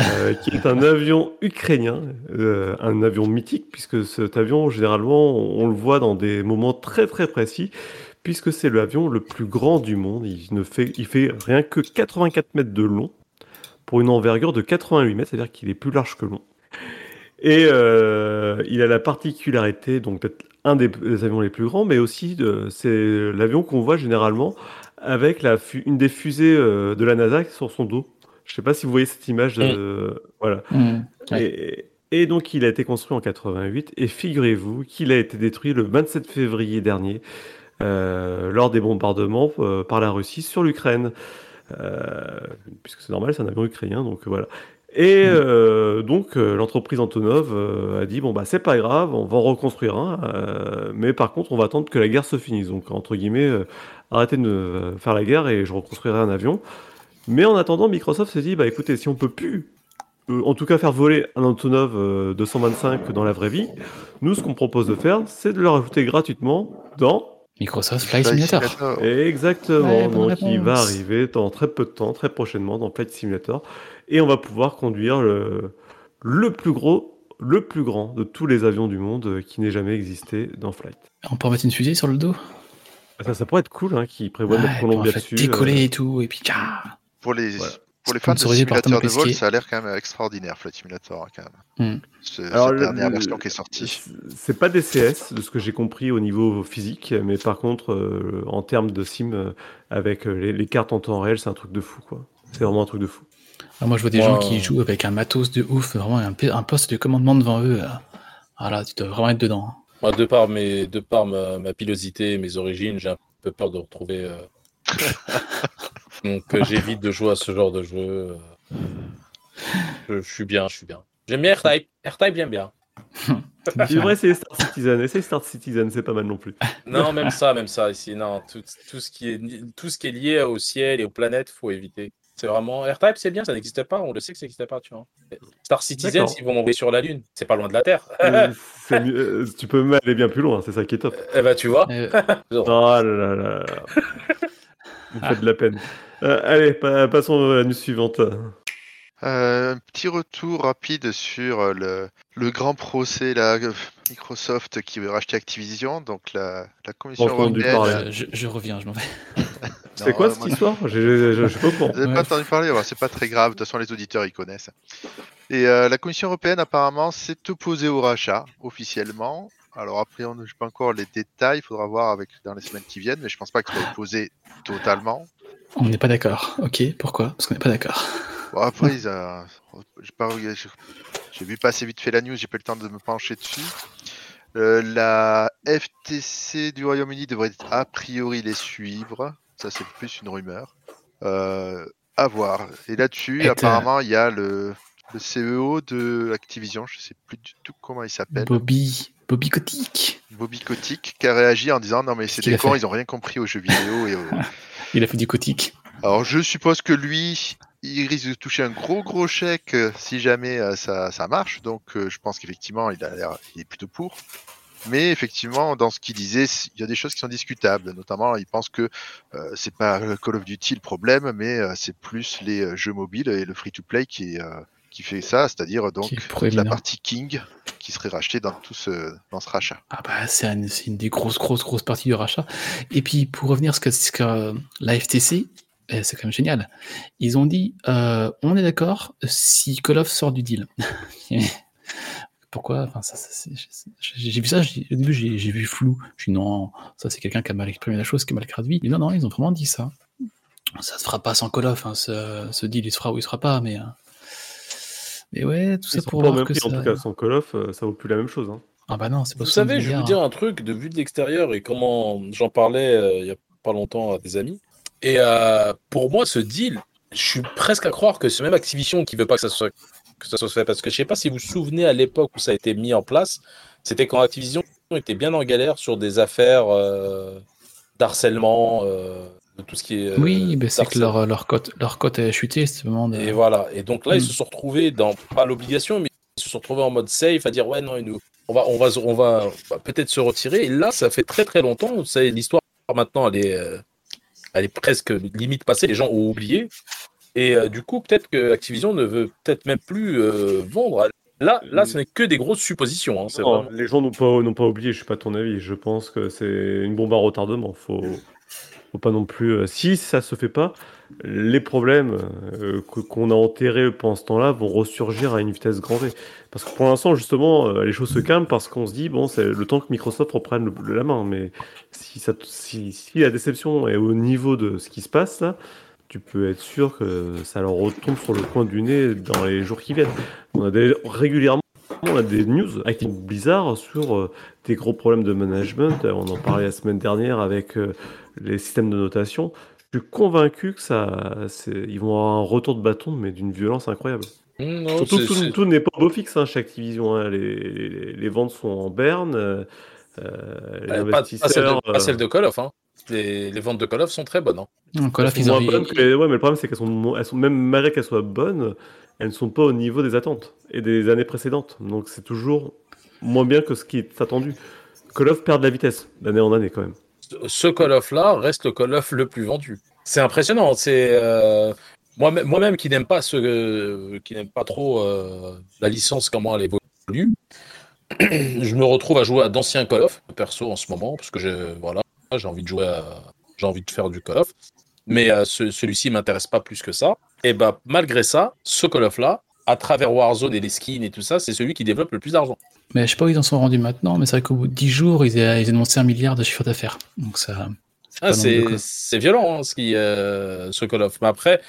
euh, qui est un avion ukrainien, euh, un avion mythique, puisque cet avion, généralement, on, le voit dans des moments très très précis, puisque c'est l'avion le plus grand du monde. Il, ne fait, il fait rien que 84 mètres de long, pour une envergure de 88 mètres, c'est-à-dire qu'il est plus large que long. Et il a la particularité, donc d'être un des, des avions les plus grands, mais aussi c'est l'avion qu'on voit généralement avec la une des fusées euh, de la NASA sur son dos. Je sais pas si vous voyez cette image. de- Voilà. Hmm, ouais. Et, et donc, il a été construit en 88. Et figurez-vous qu'il a été détruit le 27 février dernier euh, lors des bombardements euh, par la Russie sur l'Ukraine. Euh, puisque c'est normal, c'est un avion ukrainien, donc voilà. Et euh, donc euh, l'entreprise Antonov euh, a dit bon bah c'est pas grave, on va en reconstruire un, euh, mais par contre on va attendre que la guerre se finisse. Donc entre guillemets, euh, arrêtez de faire la guerre et je reconstruirai un avion. Mais en attendant, Microsoft s'est dit bah écoutez, si on peut plus, euh, en tout cas faire voler un Antonov euh, 225 dans la vraie vie, nous ce qu'on propose de faire, c'est de le rajouter gratuitement dans Microsoft Flight Simulator. Simulator. Exactement. Ouais, Donc il va arriver dans très peu de temps, très prochainement dans Flight Simulator, et on va pouvoir conduire le, le plus gros, le plus grand de tous les avions du monde qui n'ait jamais existé dans Flight. On peut en mettre une fusée sur le dos? Ça, ça pourrait être cool, hein, qui prévoit de mettre Columbia dessus. décoller euh, et tout, et puis tcha Pour les, Voilà. pour les fans de Thomas de vol, ça a l'air quand même extraordinaire, Flight Simulator, hein, quand même. Hmm. Ce- Alors, cette le- dernière le- version qui est sortie. c'est- pas des CS, de ce que j'ai compris au niveau physique, mais par contre, euh, en termes de sim, euh, avec les, les cartes en temps réel, c'est un truc de fou, quoi. C'est vraiment un truc de fou. Ah, moi, je vois des gens qui jouent avec un matos de ouf, vraiment un, poste de commandement devant eux. euh. Ah tu dois vraiment être dedans. hein. Moi, de par, mes, de par ma, ma pilosité et mes origines, j'ai un peu peur de retrouver. euh, Donc, euh, j'évite de jouer à ce genre de jeu. euh. Je, je suis bien, je suis bien. J'aime bien R-Type. R-Type, j'aime bien. Tu devrais essayer Star Citizen. Essaye Star Citizen, c'est pas mal non plus. Non, même ça, même ça ici. Non, tout, tout ce qui est, tout ce qui est lié au ciel et aux planètes, faut éviter. C'est vraiment. R-Type, c'est bien, ça n'existait pas. On le sait que ça n'existait pas, tu vois. Star Citizen, ils vont envoyer sur la Lune. C'est pas loin de la Terre. Euh, mieux- tu peux même aller bien plus loin, c'est ça qui est top. eh ben, tu vois. Euh, Oh là là là. Vous faites de la peine. Euh, allez, pa- passons à la news suivante. Euh, un petit retour rapide sur le, le grand procès là, Microsoft qui veut racheter Activision. Donc la, la Commission européenne. je, je reviens, je m'en vais. C'est quoi euh, cette moi- histoire? Je je suis pas. Vous n'avez Ouais. pas entendu parler Ouais, C'est pas très grave. De toute façon, les auditeurs ils connaissent. Et euh, la Commission européenne apparemment s'est opposée au rachat officiellement. Alors après, on n'a pas encore les détails. Il faudra voir avec dans les semaines qui viennent, mais je pense pas que soit opposé totalement. On n'est pas d'accord. Ok, pourquoi? Parce qu'on n'est pas d'accord. Bon, après, ils, euh, j'ai vu passer vite fait la news, j'ai pas eu le temps de me pencher dessus. Euh, la FTC du Royaume-Uni devrait a priori les suivre. Ça, c'est plus une rumeur. Euh, à voir. Et là-dessus, Et, euh, apparemment, il y a le, le CEO de Activision, je sais plus du tout comment il s'appelle, Bobby, Bobby Kotick. Bobby Kotick, qui a réagi en disant non mais c'est des cons, ils ont rien compris aux jeux vidéo et aux, Il a fait du Kotick. Alors je suppose que lui, il risque de toucher un gros gros chèque si jamais euh, ça, ça marche. Donc euh, je pense qu'effectivement il a l'air, il est plutôt pour. Mais effectivement, dans ce qu'il disait, il y a des choses qui sont discutables. Notamment, il pense que euh, c'est pas Call of Duty le problème, mais euh, c'est plus les jeux mobiles et le free-to-play qui, euh, qui fait ça, c'est-à-dire donc Qui est la partie King qui serait rachetée dans tout ce, dans ce rachat. Ah bah c'est un- c'est une des grosses, grosses, grosses parties du rachat. Et puis pour revenir à ce que, ce que euh, la FTC, euh, c'est quand même génial. Ils ont dit, euh, on est d'accord si Call of sort du deal. Pourquoi? Enfin, ça, J'ai vu ça, j'ai- au début j'ai j'ai vu flou. Je suis non, ça c'est quelqu'un qui a mal exprimé la chose, qui a mal traduit. Et non, non, ils ont vraiment dit ça. Ça se fera pas sans Call of, hein, ce, ce deal il se fera ou il se fera pas, mais. euh, Mais ouais, tout ça Ils pour voir même que prix, ça. en tout cas, sans Call of, euh, ça vaut plus la même chose. hein. Ah bah non, c'est pas Vous 70 savez, je vais vous dire un truc de vue de l'extérieur et comment j'en parlais euh, il y a pas longtemps à des amis. Et euh, pour moi, ce deal, je suis presque à croire que c'est même Activision qui veut pas que ça soit que ça soit fait parce que je sais pas si vous vous souvenez à l'époque où ça a été mis en place, c'était quand Activision était bien en galère sur des affaires euh, d'harcèlement, euh, tout ce qui est. euh, Oui, ben c'est que leur, leur, cote, leur cote a chuté, c'est vraiment de... Et voilà. Et donc là, ils Mm. se sont retrouvés dans pas l'obligation, mais ils se sont retrouvés en mode safe à dire ouais non, nous, on va, on va, on va, va peut-être se retirer. Et là, ça fait très très longtemps. C'est l'histoire maintenant, elle est, euh, elle est presque limite passée. Les gens ont oublié. Et euh, du coup, peut-être que Activision ne veut peut-être même plus euh, vendre. Là, là, ce n'est que des grosses suppositions. hein, c'est Non, vraiment- Les gens n'ont pas, n'ont pas oublié, je suis pas ton avis. Je pense que c'est une bombe à retardement. Faut, pas non plus. euh, si ça se fait pas, les problèmes euh, qu'on a enterrés pendant ce temps-là vont ressurgir à une vitesse grand V. Parce que pour l'instant, justement, euh, les choses se calment parce qu'on se dit bon, c'est le temps que Microsoft reprenne le- la main. Mais si, la déception est au niveau de ce qui se passe là, tu peux être sûr que ça leur retombe sur le coin du nez dans les jours qui viennent. On a des- régulièrement on a des news avec Blizzard sur euh, des gros problèmes de management. On en parlait la semaine dernière avec les systèmes de notation. Je suis convaincu que ça, c'est- ils vont avoir un retour de bâton, mais d'une violence incroyable. Mmh, non, Surtout, c'est- tout, c'est- tout n'est pas beau fixe hein, chez Activision. hein. Les, les- les ventes sont en berne. euh, euh, euh, pas, pas celle de, pas celle euh, de Call of. Hein. Les, les ventes de Call of sont très bonnes. Hein. Donc, Call of, elles ils sont moins bonnes que Ouais, mais le problème, c'est qu'elles sont, elles sont même malgré qu'elles soient bonnes, elles ne sont pas au niveau des attentes et des années précédentes. Donc c'est toujours moins bien que ce qui est attendu. Call of perd de la vitesse d'année en année quand même. Ce Call of-là reste le Call of le plus vendu. C'est impressionnant. C'est euh, moi-même qui n'aime pas ce, euh, qui n'aime pas trop euh, la licence comment elle évolue. je me retrouve à jouer à d'anciens Call of perso en ce moment parce que voilà, j'ai envie de jouer, j'ai envie de faire du Call of. Mais ce- celui-ci m'intéresse pas plus que ça. Et bah malgré ça, ce Call of là, à travers Warzone et les skins et tout ça, c'est celui qui développe le plus d'argent. Mais je sais pas où ils en sont rendus maintenant, mais c'est vrai qu'au bout de 10 jours, ils, a- ils annoncé un milliard de chiffre d'affaires. Donc ça. c'est Ah, violent hein, ce, qui, euh, ce Call of. Mais après,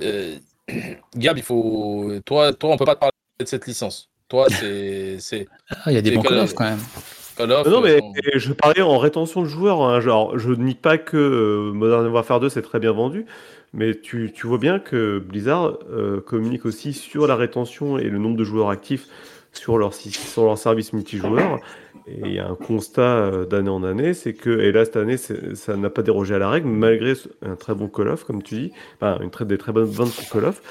euh, Gab, il faut. Toi, toi, on peut pas te parler de cette licence. Toi, c'est c'est Ah, il y a des bons Call of. quand même. Call of. Non, mais euh, je parlais en rétention de joueurs. hein, genre, je nie pas que euh, Modern Warfare 2 c'est très bien vendu, mais tu, vois bien que Blizzard euh, communique aussi sur la rétention et le nombre de joueurs actifs sur leur, service multijoueur. Et il y a un constat euh, d'année en année, c'est que, et là cette année, ça n'a pas dérogé à la règle, malgré un très bon Call of, comme tu dis, des très bonnes ventes sur Call of,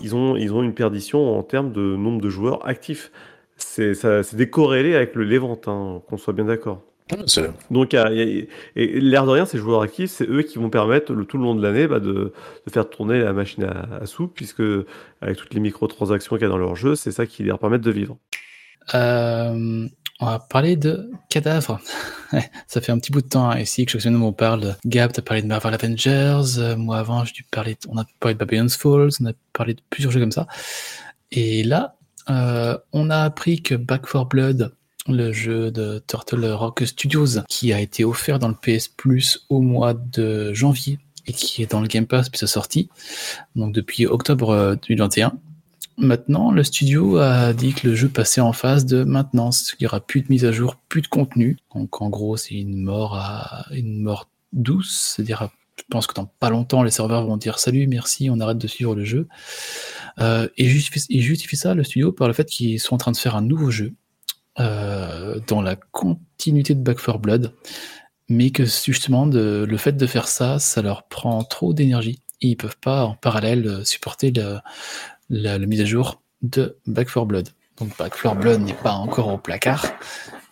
ils ont, une perdition en termes de nombre de joueurs actifs. C'est décorrélé avec le Léventin, qu'on soit bien d'accord. C'est- Donc, il y a- il y a- et l'air de rien, ces joueurs actifs, c'est eux qui vont permettre le, tout le long de l'année bah, de, de faire tourner la machine à, à sous, puisque avec toutes les microtransactions qu'il y a dans leur jeu, c'est ça qui leur permet de vivre. Euh, on va parler de cadavres. ça fait un petit bout de temps hein, ici que chaque semaine on parle. Gab, t'as parlé de Marvel Avengers. euh, moi avant, j'ai dû parler. On a parlé de Babylon's Falls. On a parlé de plusieurs jeux comme ça. Et là, euh, on a appris que Back 4 Blood, le jeu de Turtle Rock Studios, qui a été offert dans le PS Plus au mois de janvier et qui est dans le Game Pass depuis sa sortie, donc depuis octobre euh, 2021. Maintenant, le studio a dit que le jeu passait en phase de maintenance, qu'il n'y aura plus de mise à jour, plus de contenu. Donc en gros, c'est une mort à une mort douce, c'est-à-dire je pense que dans pas longtemps, les serveurs vont dire salut, merci, on arrête de suivre le jeu. Euh, et justifie ça, le studio, par le fait qu'ils sont en train de faire un nouveau jeu euh, dans la continuité de Back 4 Blood, mais que justement, de, le fait de faire ça, ça leur prend trop d'énergie. Et ils peuvent pas en parallèle euh, supporter le, la, la mise à jour de Back 4 Blood. Donc Back 4 Blood n'est pas encore au placard,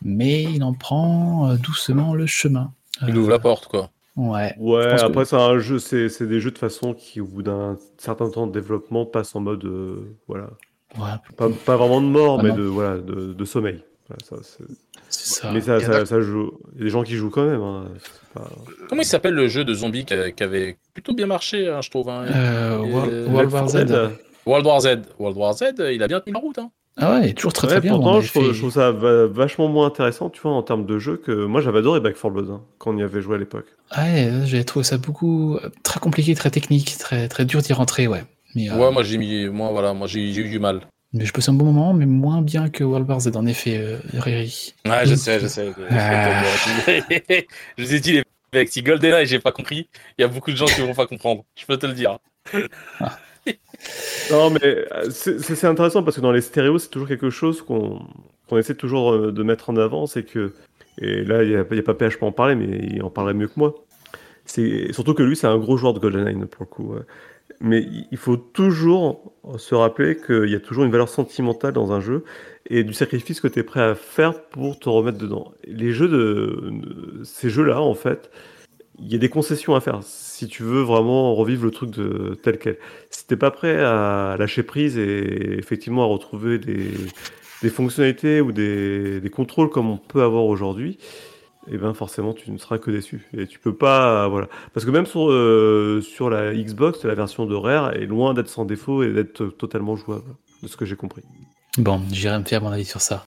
mais il en prend euh, doucement le chemin. Il ouvre la porte, quoi. Ouais. Ouais, que- après, c'est un jeu, c'est c'est des jeux de façon qui, au bout d'un certain temps de développement, passent en mode, euh, voilà, Ouais, pas, pas vraiment de mort, Ah mais de, voilà, de, de sommeil. Ça, ça. mais ça, ça, a- ça joue. Il y a des gens qui jouent quand même. hein, pas- Comment il s'appelle le jeu de zombies qui, qui avait plutôt bien marché, hein, je trouve. hein? Euh, World, Euh, World War Z. Left 4 Dead. World War Z. World War Z, il a bien tenu la route. Hein. Ah ouais, il est toujours très Ouais, très bien. pourtant, je trouve, fait- je trouve ça va- vachement moins intéressant, tu vois, en termes de jeu que moi j'avais adoré Back 4 Blood hein, quand on y avait joué à l'époque. Ouais, j'ai trouvé ça beaucoup très compliqué, très technique, très très dur d'y rentrer, ouais. Mais, euh, Ouais, moi j'ai mis, moi voilà, moi j'ai j'ai eu du mal. Mais je passe un bon moment, mais moins bien que World War Z en effet, euh, Riri. Ouais, je sais, je sais. Ah. je vous ai dit les mecs, si GoldenEye j'ai pas compris, il y a beaucoup de gens qui vont pas comprendre. Je peux te le dire. Non, mais euh, c'est intéressant parce que dans les stéréos, c'est toujours quelque chose qu'on qu'on essaie toujours euh, de mettre en avant, c'est que, et là, il n'y a, a pas PH pour en parler, mais il en parlerait mieux que moi. C'est surtout que lui, c'est un gros joueur de GoldenEye pour le coup. Mais il- faut toujours se rappeler qu'il y a toujours une valeur sentimentale dans un jeu et du sacrifice que tu es prêt à faire pour te remettre dedans. Les jeux de ces jeux-là, en fait, il y a des concessions à faire si tu veux vraiment revivre le truc tel quel. Si t'es pas prêt à lâcher prise et effectivement à retrouver des, des fonctionnalités ou des, des contrôles comme on peut avoir aujourd'hui, et ben forcément tu ne seras que déçu. Et tu peux pas, voilà. Parce que même sur, euh, sur la Xbox, la version de Rare est loin d'être sans défaut et d'être totalement jouable, de ce que j'ai compris. Bon, j'irai me faire mon avis sur ça.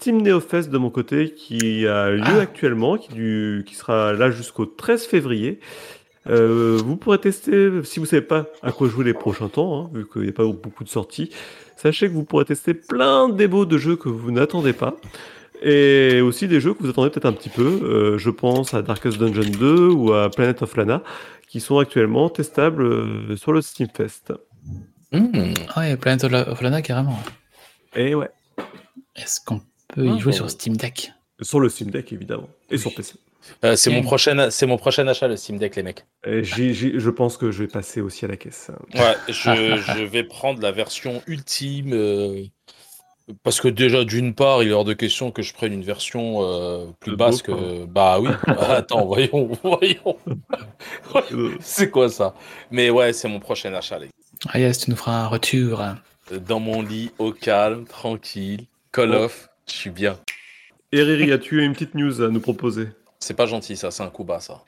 Team Neofest de mon côté qui a lieu Ah. actuellement, qui, du- qui sera là jusqu'au 13 février. Euh, vous pourrez tester, si vous savez pas à quoi jouer les prochains temps, hein, vu qu'il n'y a pas beaucoup de sorties, sachez que vous pourrez tester plein de démos de jeux que vous n'attendez pas. Et aussi des jeux que vous attendez peut-être un petit peu. Euh, je pense à Darkest Dungeon 2 ou à Planet of Lana, qui sont actuellement testables euh, sur le Steam Fest. Ah Ouais, Planet of La- of Lana, carrément. Et ouais, Est-ce qu'on peut y Ah, jouer bon. sur Steam Deck? Sur le Steam Deck évidemment, et sur PC. Euh, c'est mon prochain, c'est mon prochain achat le Steam Deck, les mecs. Et j'y- j'y- je pense que je vais passer aussi à la caisse. Ouais, je, je vais prendre la version ultime. euh, parce que déjà, d'une part, il est hors de question que je prenne une version euh, plus basse que. Bah oui. Bah, attends, voyons, voyons. Euh, C'est quoi ça? Mais ouais, c'est mon prochain achat, les gars. Ah yes, tu nous feras un retour. Dans mon lit, au calme, tranquille, Call Oh. of, je suis bien. Et Riri, as-tu une petite news à nous proposer? C'est pas gentil, ça, c'est un coup bas, ça.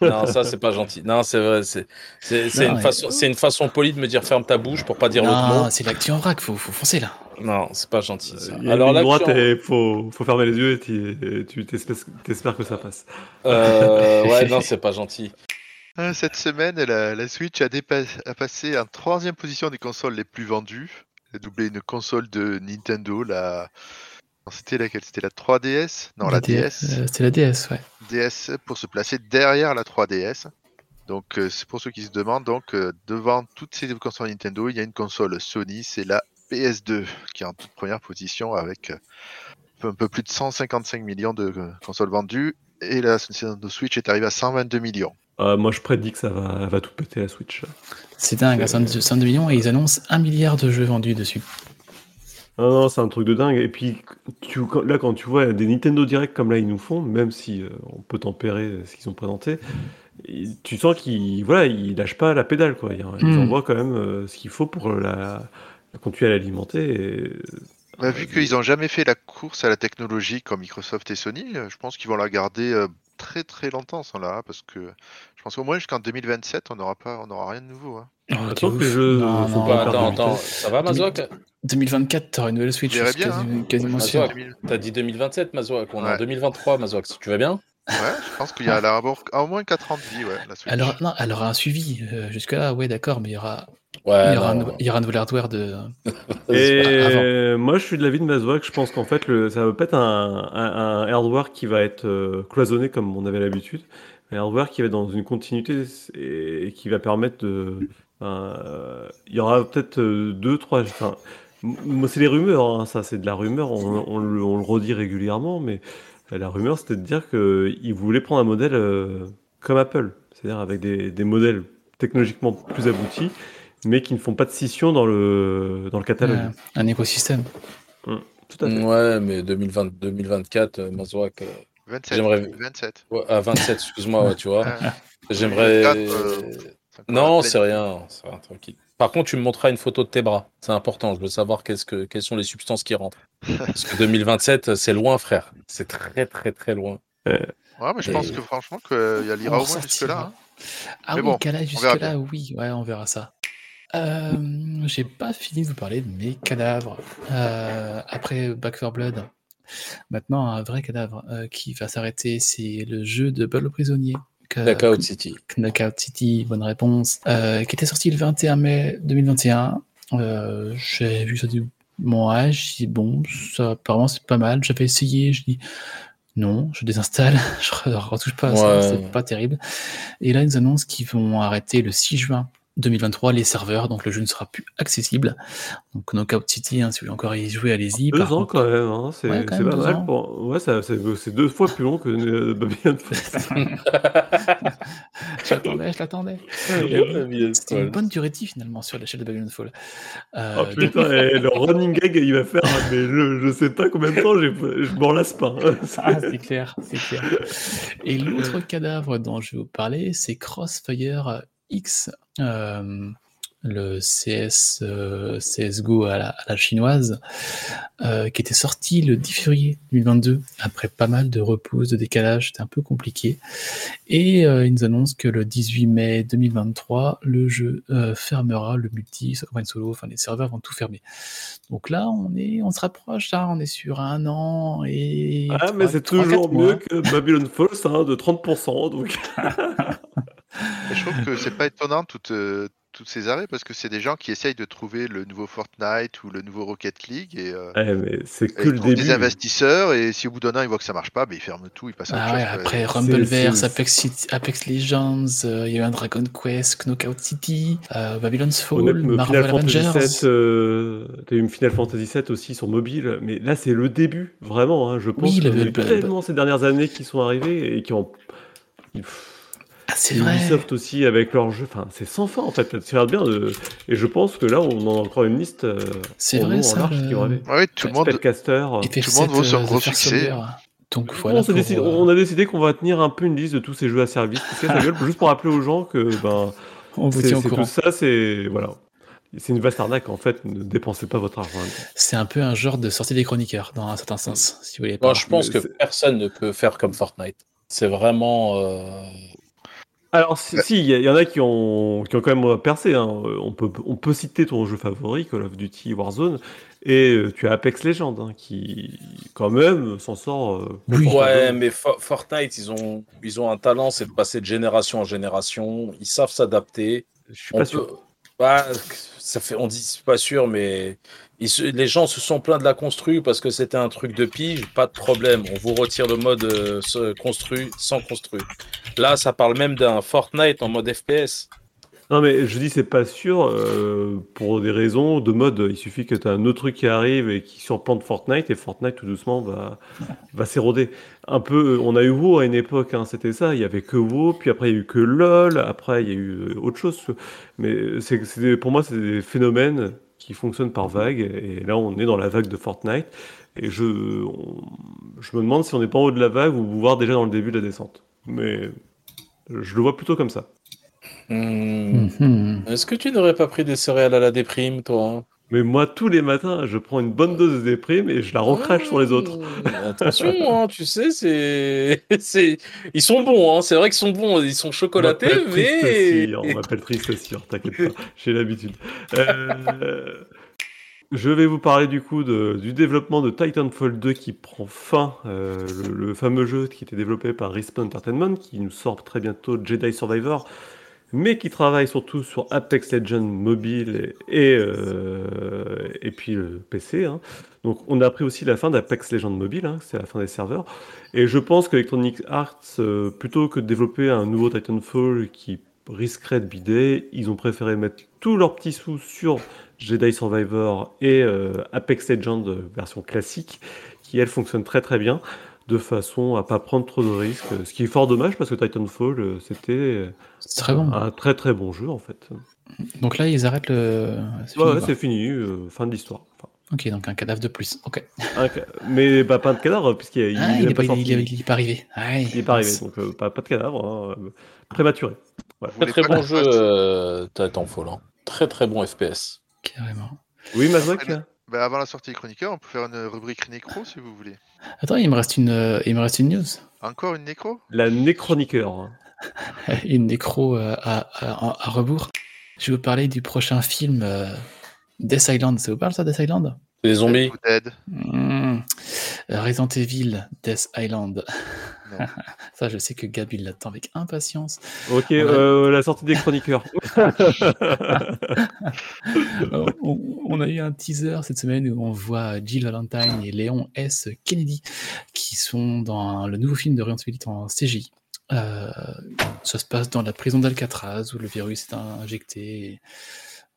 non, ça, c'est pas gentil. Non, c'est vrai, c'est c'est- c'est Non, une, mais- façon- c'est une façon polie de me dire ferme ta bouche pour pas dire l'autre mot. Non, c'est l'actu en vrac, faut, faut foncer là. Non, c'est pas gentil. ça. Euh, Il y a Alors là, droite et faut, faut fermer les yeux et tu t'espères que ça passe. euh, ouais, non, c'est pas gentil. Euh, Cette semaine, la, la Switch a, a passé en troisième position des consoles les plus vendues. Elle a doublé une console de Nintendo, la... non, C'était laquelle? C'était la 3DS Non, la, DS. euh, C'était la DS, ouais. DS pour se placer derrière la 3DS. Donc euh, c'est pour ceux qui se demandent, donc euh, devant toutes ces consoles Nintendo, il y a une console Sony, c'est la PS2 qui est en toute première position avec euh, un peu plus de 155 millions de euh, consoles vendues et la Nintendo Switch est arrivée à 122 millions. Euh, moi, je prédis que ça va, elle va tout péter la Switch. C'est dingue, C'est- 102 102 millions et ils annoncent un milliard de jeux vendus dessus. Non, non, c'est un truc de dingue. Et puis, tu, là, quand tu vois des Nintendo Direct comme là, ils nous font, même si euh, on peut tempérer ce qu'ils ont présenté, tu sens qu'ils voilà, ils lâchent pas la pédale. Quoi. Ils, envoient quand même euh, ce qu'il faut pour la, continuer à l'alimenter. Et... Bah, vu qu'ils n'ont jamais fait la course à la technologie comme Microsoft et Sony, euh, je pense qu'ils vont la garder euh, très très longtemps sans là, parce que je pense qu'au moins jusqu'en 2027, on n'aura pas, on n'aura rien de nouveau. hein. Oh, Attends que Non, non, pas attends, attends, ça va, Mazouak 2024, t'auras une nouvelle Switch, bien, quasi- hein. quasiment sûr. toi, 2000. T'as dit 2027, Mazouak. On est en Ouais. 2023, Mazouak. Si tu vas bien? Ouais, je pense qu'il y a là, au moins 4 ans de vie, ouais, la Switch. Alors, non, elle aura un suivi. euh, Jusque-là, ouais, d'accord, mais il y aura, Ouais, il y aura, un, non, nou- il y aura un nouvel hardware de. Et moi, je suis de l'avis de Mazouak. Je pense qu'en fait, le, ça va pas être un, un, un hardware qui va être euh, cloisonné comme on avait l'habitude. Un hardware qui va être dans une continuité et, et qui va permettre de. euh, il y aura peut-être euh, deux, trois. Enfin, c'est les rumeurs. hein, ça, c'est de la rumeur. On, on le, on le redit régulièrement, mais la rumeur, c'était de dire qu'ils voulaient prendre un modèle euh, comme Apple, c'est-à-dire avec des, des modèles technologiquement plus aboutis, mais qui ne font pas de scission dans le, dans le catalogue. euh, un écosystème. Tout à fait. Ouais, mais 2020, 2024, euh, Mazouak. euh, 27. J'aimerais- 27. ouais, à 27, excuse-moi, ouais, tu vois. Ouais. J'aimerais. 2024, euh, Non, c'est rien, c'est rien, tranquille. Par contre, tu me montreras une photo de tes bras. C'est important. Je veux savoir qu'est-ce que, quelles sont les substances qui rentrent. Parce que 2027, c'est loin, frère. C'est très, très, très loin. Ouais, mais je pense que franchement, qu'il y a l'ira On au moins jusque-là. hein. Ah Mais oui, bon, jusque-là, oui, ouais, on verra ça. Euh, J'ai pas fini de vous parler de mes cadavres. Euh, après Back 4 Blood, maintenant un vrai cadavre euh, qui va s'arrêter, c'est le jeu de au prisonnier. Knockout City. Knockout City, bonne réponse. Qui était sorti le 21 mai 2021. Euh, J'ai vu ça du mon âge, j'ai dit bon, ça apparemment c'est pas mal. J'avais essayé, je dis non, je désinstalle, je ne retouche pas à ça, Ouais. c'est pas terrible. Et là, ils annoncent qu'ils vont arrêter le 6 juin 2023 les serveurs, donc le jeu ne sera plus accessible. Donc Knockout City, hein, si vous voulez encore y jouer, allez-y. Deux Par ans contre- quand même, hein, c'est Ouais, pas deux mal. Pour... Ouais, ça- c'est deux fois plus long que euh, Babylon Fall. je l'attendais, je l'attendais. C'était une bonne durée de vie finalement sur l'échelle de Babylon Fall. Euh, Oh donc- putain, et le running gag, il va faire, mais je, je sais pas combien de temps, je m'en lasse pas. hein. Ah, c'est clair, c'est clair. Et l'autre cadavre dont je vais vous parler, c'est Crossfire X, euh, le CS, euh, CSGO à la, à la chinoise, euh, qui était sorti le 10 février 2022, après pas mal de repousses, de décalage, c'était un peu compliqué. Et euh, ils nous annoncent que le 18 mai 2023, le jeu fermera, le multi, campagne solo, enfin les serveurs vont tout fermer. Donc là, on est, on se rapproche, là, on est sur un an et Ah, mais c'est toujours mieux que Babylon Falls hein, de 30%. Donc... Et je trouve que c'est pas étonnant toutes, euh, toutes ces arrêts parce que c'est des gens qui essayent de trouver le nouveau Fortnite ou le nouveau Rocket League et, euh, Ouais, mais c'est que le début. des investisseurs et si au bout d'un an ils voient que ça marche pas, ben, ils ferment tout, ils passent à autre Ah ouais, chose. après Rumbleverse, Apex, Legends, euh, il y a eu un Dragon Quest, Knockout City, euh, Babylon's Fall, Marvel Final Fantasy Avengers. VII, euh, t'as eu une Final Fantasy VII aussi sur mobile, mais là c'est le début, vraiment. hein, je pense Oui, qu'il le- y a eu tellement ces dernières années qui sont arrivées et qui ont. Ah, c'est vrai. Ubisoft aussi avec leurs jeux, enfin c'est sans fin en fait, ça regarde bien. de- Et je pense que là on en a encore une liste. euh, C'est en vrai, long, en ça, large vont arriver. Ouais, tout le monde. Spellcaster. Et Tout le monde veut se euh, refixer. Donc voilà. on, pour, décidé- euh, on a décidé qu'on va tenir un peu une liste de tous ces jeux à service, parce que ça gueule, juste pour rappeler aux gens que ben, on vous c'est tient au c'est courant. tout ça, c'est voilà, c'est une vaste arnaque en fait. Ne dépensez pas votre argent. C'est un peu un genre de sortie des chroniqueurs, dans un certain sens, si vous voulez pas. Moi, je pense mais que personne ne peut faire comme Fortnite. C'est vraiment. euh, Alors, si, si, il y, en a qui ont, qui ont quand même percé. hein. Euh, On, peut, on peut citer ton jeu favori, Call of Duty Warzone, et euh, tu as Apex Legends, hein, qui, quand même, s'en sort. euh, Oui. Ouais, mais Fo- Fortnite, ils ont, ils ont un talent, c'est de passer de génération en génération. Ils savent s'adapter. Je suis On pas peut- sûr. Bah, ça fait, on dit c'est pas sûr, mais les gens se sont plaints de la construit parce que c'était un truc de pige. Pas de problème, on vous retire le mode euh, construit sans construit. Là, ça parle même d'un Fortnite en mode FPS. Non, mais je dis c'est pas sûr euh, pour des raisons de mode. Il suffit que tu as un autre truc qui arrive et qui surplante Fortnite, et Fortnite tout doucement va, va s'éroder. Un peu, on a eu WoW à une époque, hein, c'était ça. Il y avait que WoW, puis après il y a eu que LoL, après il y a eu euh, autre chose. Mais c'est, pour moi, c'est des phénomènes qui fonctionnent par vague, et là on est dans la vague de Fortnite. Et je, on- je me demande si on n'est pas en haut de la vague ou voire déjà dans le début de la descente. Mais je le vois plutôt comme ça. Hmm. Est-ce que tu n'aurais pas pris des céréales à la déprime, toi hein? Mais moi, tous les matins, je prends une bonne dose de déprime et je la recrache sur les autres. Hmm, Attention, hein, tu sais, c'est, c'est, ils sont bons, hein, c'est vrai qu'ils sont bons, ils sont On chocolatés, mais On m'appelle Triste t'inquiète pas, j'ai l'habitude. Euh, je vais vous parler du coup de- du développement de Titanfall 2 qui prend fin, euh, le, le fameux jeu qui était développé par Respawn Entertainment, qui nous sort très bientôt Jedi Survivor, mais qui travaille surtout sur Apex Legends mobile et, et, euh, et puis le PC. hein. Donc on a appris aussi la fin d'Apex Legends mobile, hein, c'est la fin des serveurs. Et je pense qu'Electronic Arts, euh, plutôt que de développer un nouveau Titanfall qui risquerait de bider, ils ont préféré mettre tous leurs petits sous sur Jedi Survivor et euh, Apex Legends euh, version classique, qui elle fonctionne très très bien, de façon à pas prendre trop de risques. Ce qui est fort dommage parce que Titanfall, euh, c'était très bon. un très très bon jeu en fait. Donc là, ils arrêtent le. c'est Ouais, fini, ouais, fini, euh, fin de l'histoire. Enfin, Ok, donc un cadavre de plus. Ok. mais bah, pas de cadavre, puisqu'il il, Ah, n'est pas, pas il, sorti. il est pas arrivé. Il est pas arrivé, donc euh, pas, pas de cadavre, hein, prématuré. Très très bon jeu, euh, Titanfall, hein. très très bon FPS. Carrément. Oui, Mazak Bah, avant la sortie des chroniqueurs, on peut faire une rubrique nécro si vous voulez. Attends, il me reste une, euh, il me reste une news. Encore une nécro? La Néchroniqueur. hein. Une nécro euh, à, à- à rebours. Je vais vous parler du prochain film euh, Death Island. Ça vous parle ça, Death Island? Les zombies. Dead Mmh. Euh, Resident Evil Death Island. Ça, je sais que Gab, il l'attend avec impatience. Ok, Ouais. euh, la sortie des chroniqueurs. Euh, on, on a eu un teaser cette semaine où on voit Jill Valentine et Léon S. Kennedy qui sont dans le nouveau film de Resident Evil en CGI. Euh, ça se passe dans la prison d'Alcatraz où le virus est injecté. et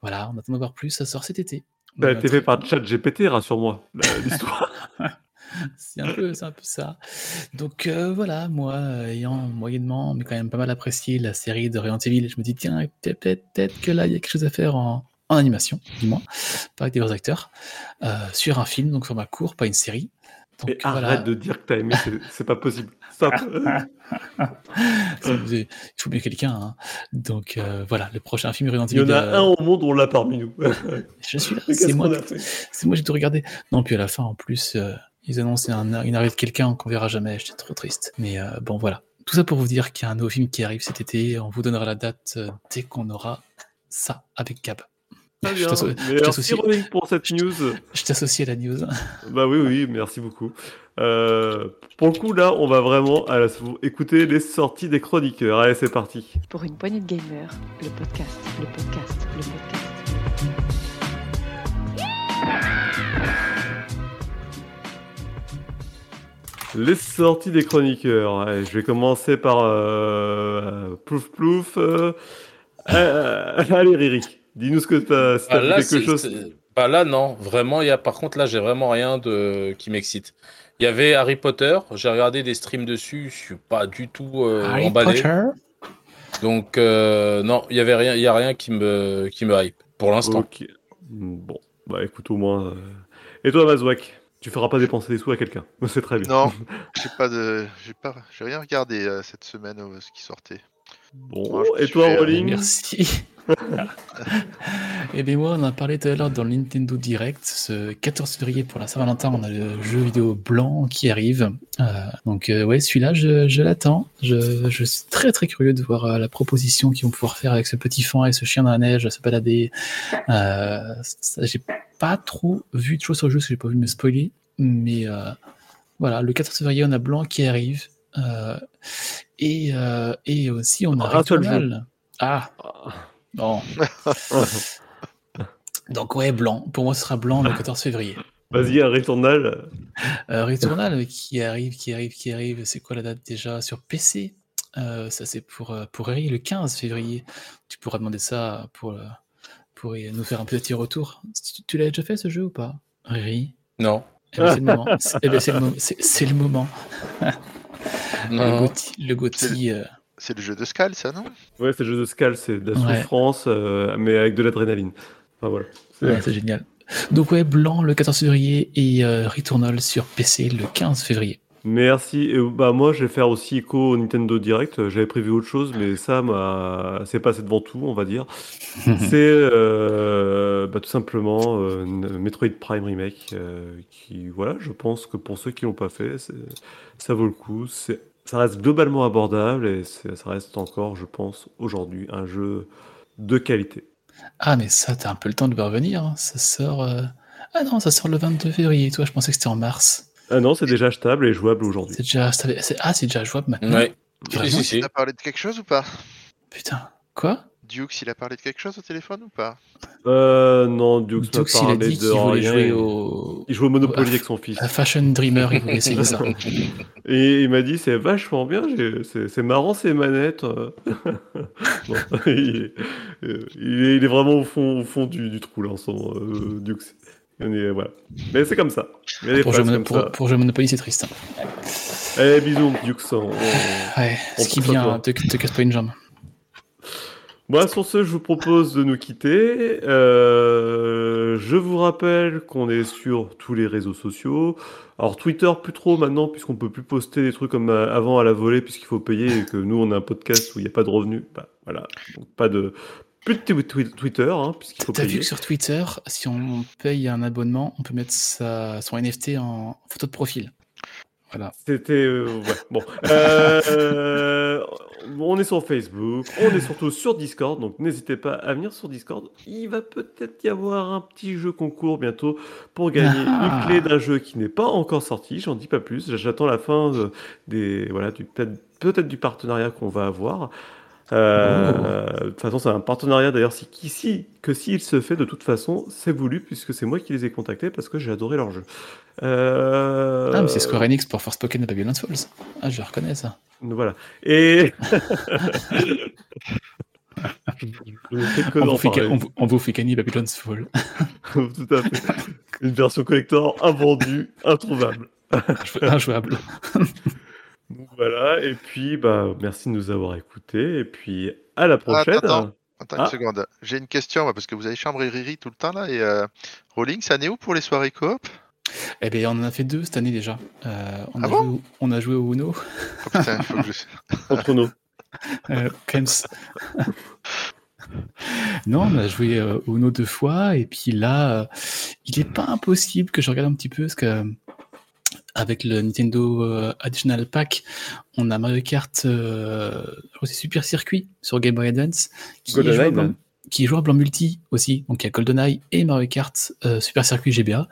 Voilà, on attend d'en voir plus. Ça sort cet été. Ça a été fait par ChatGPT, rassure-moi, la- l'histoire. C'est un, peu, c'est un peu ça. Donc euh, voilà, moi, ayant moyennement, mais quand même pas mal apprécié la série de Resident Evil, je me dis, tiens, peut-être que là, il y a quelque chose à faire en, en animation, du moins, pas avec des vrais acteurs, euh, sur un film, donc format court, pas une série. Donc Mais voilà, arrête de dire que t'as aimé, c'est pas possible. Il faut bien quelqu'un. hein. Donc euh, voilà, le prochain film Resident Il y en Evil. a euh, un au monde, on l'a parmi nous. Je suis là, c'est moi, c'est moi, j'ai tout regardé. Non, puis à la fin, en plus, euh, ils annoncent un, une arrivée de quelqu'un qu'on verra jamais. J'étais trop triste. Mais euh, bon, voilà. Tout ça pour vous dire qu'il y a un nouveau film qui arrive cet été. On vous donnera la date dès qu'on aura ça avec Gab. Très Je bien. merci. Rolling pour cette news. Je t'associe à la news. Bah oui, oui, merci beaucoup. Euh, pour le coup, là, on va vraiment à la- écouter les sorties des chroniqueurs. Allez, c'est parti. Pour une poignée de gamers, le podcast, le podcast, le podcast. Les sorties des chroniqueurs. Allez, je vais commencer par euh, Plouf Plouf. euh, euh, allez, Riri, dis-nous ce que t'as si Ah, t'as vu là, quelque chose. bah, là, non. Vraiment, il y a, par contre, là, j'ai vraiment rien de... qui m'excite. Il y avait Harry Potter. J'ai regardé des streams dessus. Je suis pas du tout euh, Harry emballé. Potter? Donc, euh, non, il y avait rien, il y a rien qui me, qui me hype pour l'instant. Bon, bah écoute, au moins. euh, Et toi, Mazouak Tu feras pas dépenser des sous à quelqu'un. C'est très bien. Non, j'ai pas de, j'ai pas, j'ai rien regardé euh, cette semaine euh, ce qui sortait. Bon, Moi, et toi, Rolling? Merci. Et bien moi, on en a parlé tout à l'heure dans le Nintendo Direct. Ce 14 février pour la Saint-Valentin, on a le jeu vidéo blanc qui arrive. Euh, donc euh, ouais, celui-là, je, je l'attends. Je, je suis très très curieux de voir euh, la proposition qu'ils vont pouvoir faire avec ce petit fan et ce chien dans la neige, se balader. Euh, j'ai pas trop vu de choses sur le jeu, parce que j'ai pas voulu me spoiler. Mais voilà, le 14 février, on a blanc qui arrive. Et, et aussi, on a. Returnal. Ah, Bon. Donc ouais, blanc. Pour moi, ce sera blanc le 14 février. Vas-y, un Returnal. Euh, Returnal qui arrive, qui arrive, qui arrive. C'est quoi la date déjà sur PC Euh, Ça c'est pour euh, pour Harry, le 15 février. Tu pourras demander ça pour euh, pour nous faire un petit retour. Tu, tu l'as déjà fait ce jeu ou pas, Harry Non. Eh ben, c'est le moment. C'est eh ben, c'est le, mo- le moment. Le Non. Gotti, le Gotti, euh, C'est le jeu de Scal, ça, non? Ouais, c'est le jeu de Scal, c'est de la Ouais. souffrance, euh, mais avec de l'adrénaline. Enfin voilà. C'est- ouais, génial. Donc ouais, blanc le 14 février et euh, Returnal sur PC le 15 février. Merci. Et, bah, moi, je vais faire aussi écho au Nintendo Direct. J'avais prévu autre chose, mais ça m'a... c'est passé devant tout, on va dire. C'est euh, bah, tout simplement euh, Metroid Prime Remake. euh, qui, voilà, je pense que pour ceux qui l'ont pas fait, ça vaut le coup. C'est... Ça reste globalement abordable et ça reste encore, je pense, aujourd'hui, un jeu de qualité. Ah, mais ça, t'as un peu le temps de revenir. hein. Ça sort. euh, Ah non, ça sort le 22 février. Toi, je pensais que c'était en mars. Ah non, c'est déjà achetable et jouable aujourd'hui. C'est déjà. Ah, c'est déjà jouable maintenant. Ouais. Vraiment Si, parlé de quelque chose ou pas? Putain. Quoi? Dukes, il a parlé de quelque chose au téléphone ou pas? Euh, non, Dukes Dux, il a parlé dit de qu'il voulait rien. jouer Il- au. Il joue au Monopoly avec son fils. à Fashion Dreamer, il voulait essayer ça. Et il m'a dit c'est vachement bien, c'est marrant ces manettes. euh. Bon, il, est, il vraiment au fond, au fond du, du trou là en ce moment, euh, Dux. On est- voilà. Mais c'est comme ça. Pour jouer, comme pour, pour jouer Monopoly, c'est triste. ça. Eh bisous on- on- Ouais, On ce qui vient, te, te casse pas une jambe. Bon, sur ce, je vous propose de nous quitter. Euh, je vous rappelle qu'on est sur tous les réseaux sociaux. Alors Twitter, plus trop maintenant, puisqu'on peut plus poster des trucs comme euh, avant à la volée, puisqu'il faut payer et que nous, on a un podcast où il n'y a pas de revenus. Bah, voilà. Donc, pas de... Plus de twi- twi- Twitter, hein, puisqu'il faut T'as vu que sur Twitter, si on paye un abonnement, on peut mettre sa, son NFT en photo de profil. Voilà. C'était... euh, ouais, bon. Euh, on est sur Facebook, on est surtout sur Discord, donc n'hésitez pas à venir sur Discord. Il va peut-être y avoir un petit jeu concours bientôt pour gagner Ah. une clé d'un jeu qui n'est pas encore sorti, j'en dis pas plus. J'attends la fin de- des, voilà, du, peut-être peut-être du partenariat qu'on va avoir. Euh, De toute façon, c'est un partenariat d'ailleurs si, si- que s'il se fait de toute façon, c'est voulu puisque c'est moi qui les ai contactés parce que j'ai adoré leur jeu. Euh, Ah, mais c'est Square Enix pour Forspoken et Babylon's Falls. Ah, je reconnais ça. Voilà. Et. On vous, fait, on, vous- on vous fait gagner Babylon's Fall. Tout à fait. Une version collector invendue, introuvable. Injouable. Voilà. Et puis, bah, merci de nous avoir écoutés. Et puis, à la prochaine. attends. Attends Ah. une seconde. J'ai une question parce que vous avez chambre et Riri tout le temps là et euh, Rolling, ça en est où pour les soirées coop? Eh bien, on en a fait deux cette année déjà. Euh, on, Ah a bon? joué, au- on a joué au Uno. Oh putain, faut que je... Entre nous. Euh, Kems. non, on a joué euh, au Uno deux fois, et puis là, euh, il n'est pas impossible que je regarde un petit peu, parce que euh, avec le Nintendo euh, Additional Pack, on a Mario Kart, euh, Super Circuit sur Game Boy Advance, qui, est jouable en, qui est jouable en multi aussi. Donc il y a GoldenEye et Mario Kart euh, Super Circuit GBA.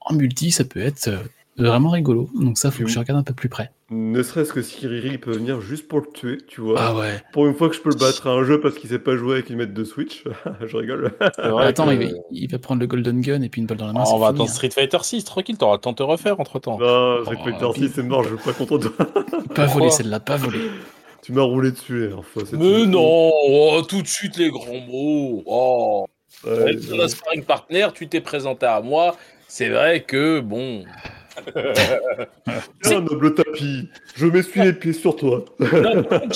En multi, ça peut être vraiment rigolo. Donc ça, faut que je regarde un peu plus près. Ne serait-ce que si Riri peut venir juste pour le tuer, tu vois. Ah ouais. Pour une fois que je peux le battre à un jeu parce qu'il sait pas jouer avec une mètre de Switch, je rigole. Attends, que- il, va, il va prendre le Golden Gun et puis une balle dans la main. Ah, on va fini, attendre hein. Street Fighter 6, tranquille, t'auras le temps de te refaire entre temps. Non, Street Oh, Fighter puis- 6, c'est mort, je veux pas contre toi. Pas volé celle-là, pas volé. tu m'as roulé dessus fois. c'est Mais non, oh, tout de suite les grands mots. Oh, Ouais, ton sparring partner, tu t'es présenté à moi. C'est vrai que bon, Tiens, noble tapis, je m'essuie les pieds sur toi.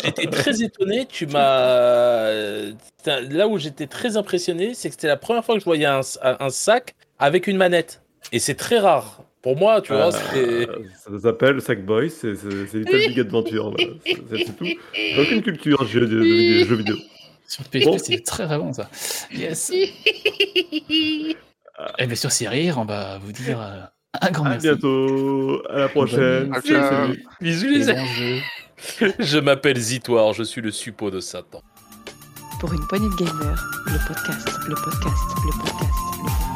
J'étais très étonné. Tu m'as. Là où j'étais très impressionné, c'est que c'était la première fois que je voyais un, un sac avec une manette. Et c'est très rare. Pour moi, tu vois, Euh, c'était. ça s'appelle Sackboy, c'est Little Big Adventure. C'est tout. J'ai aucune culture de jeux, de, jeux vidéo. Sur PSP, Bon. c'est très vraiment ça. Yes. Et bien sur Cyrir, on va vous dire euh, un grand À merci. bientôt, à la prochaine. Salut, Ciao. salut. Bisous les amis. Je m'appelle Zitoire, je suis le suppôt de Satan. Pour une poignée de gamers, le podcast, le podcast, le podcast, le podcast.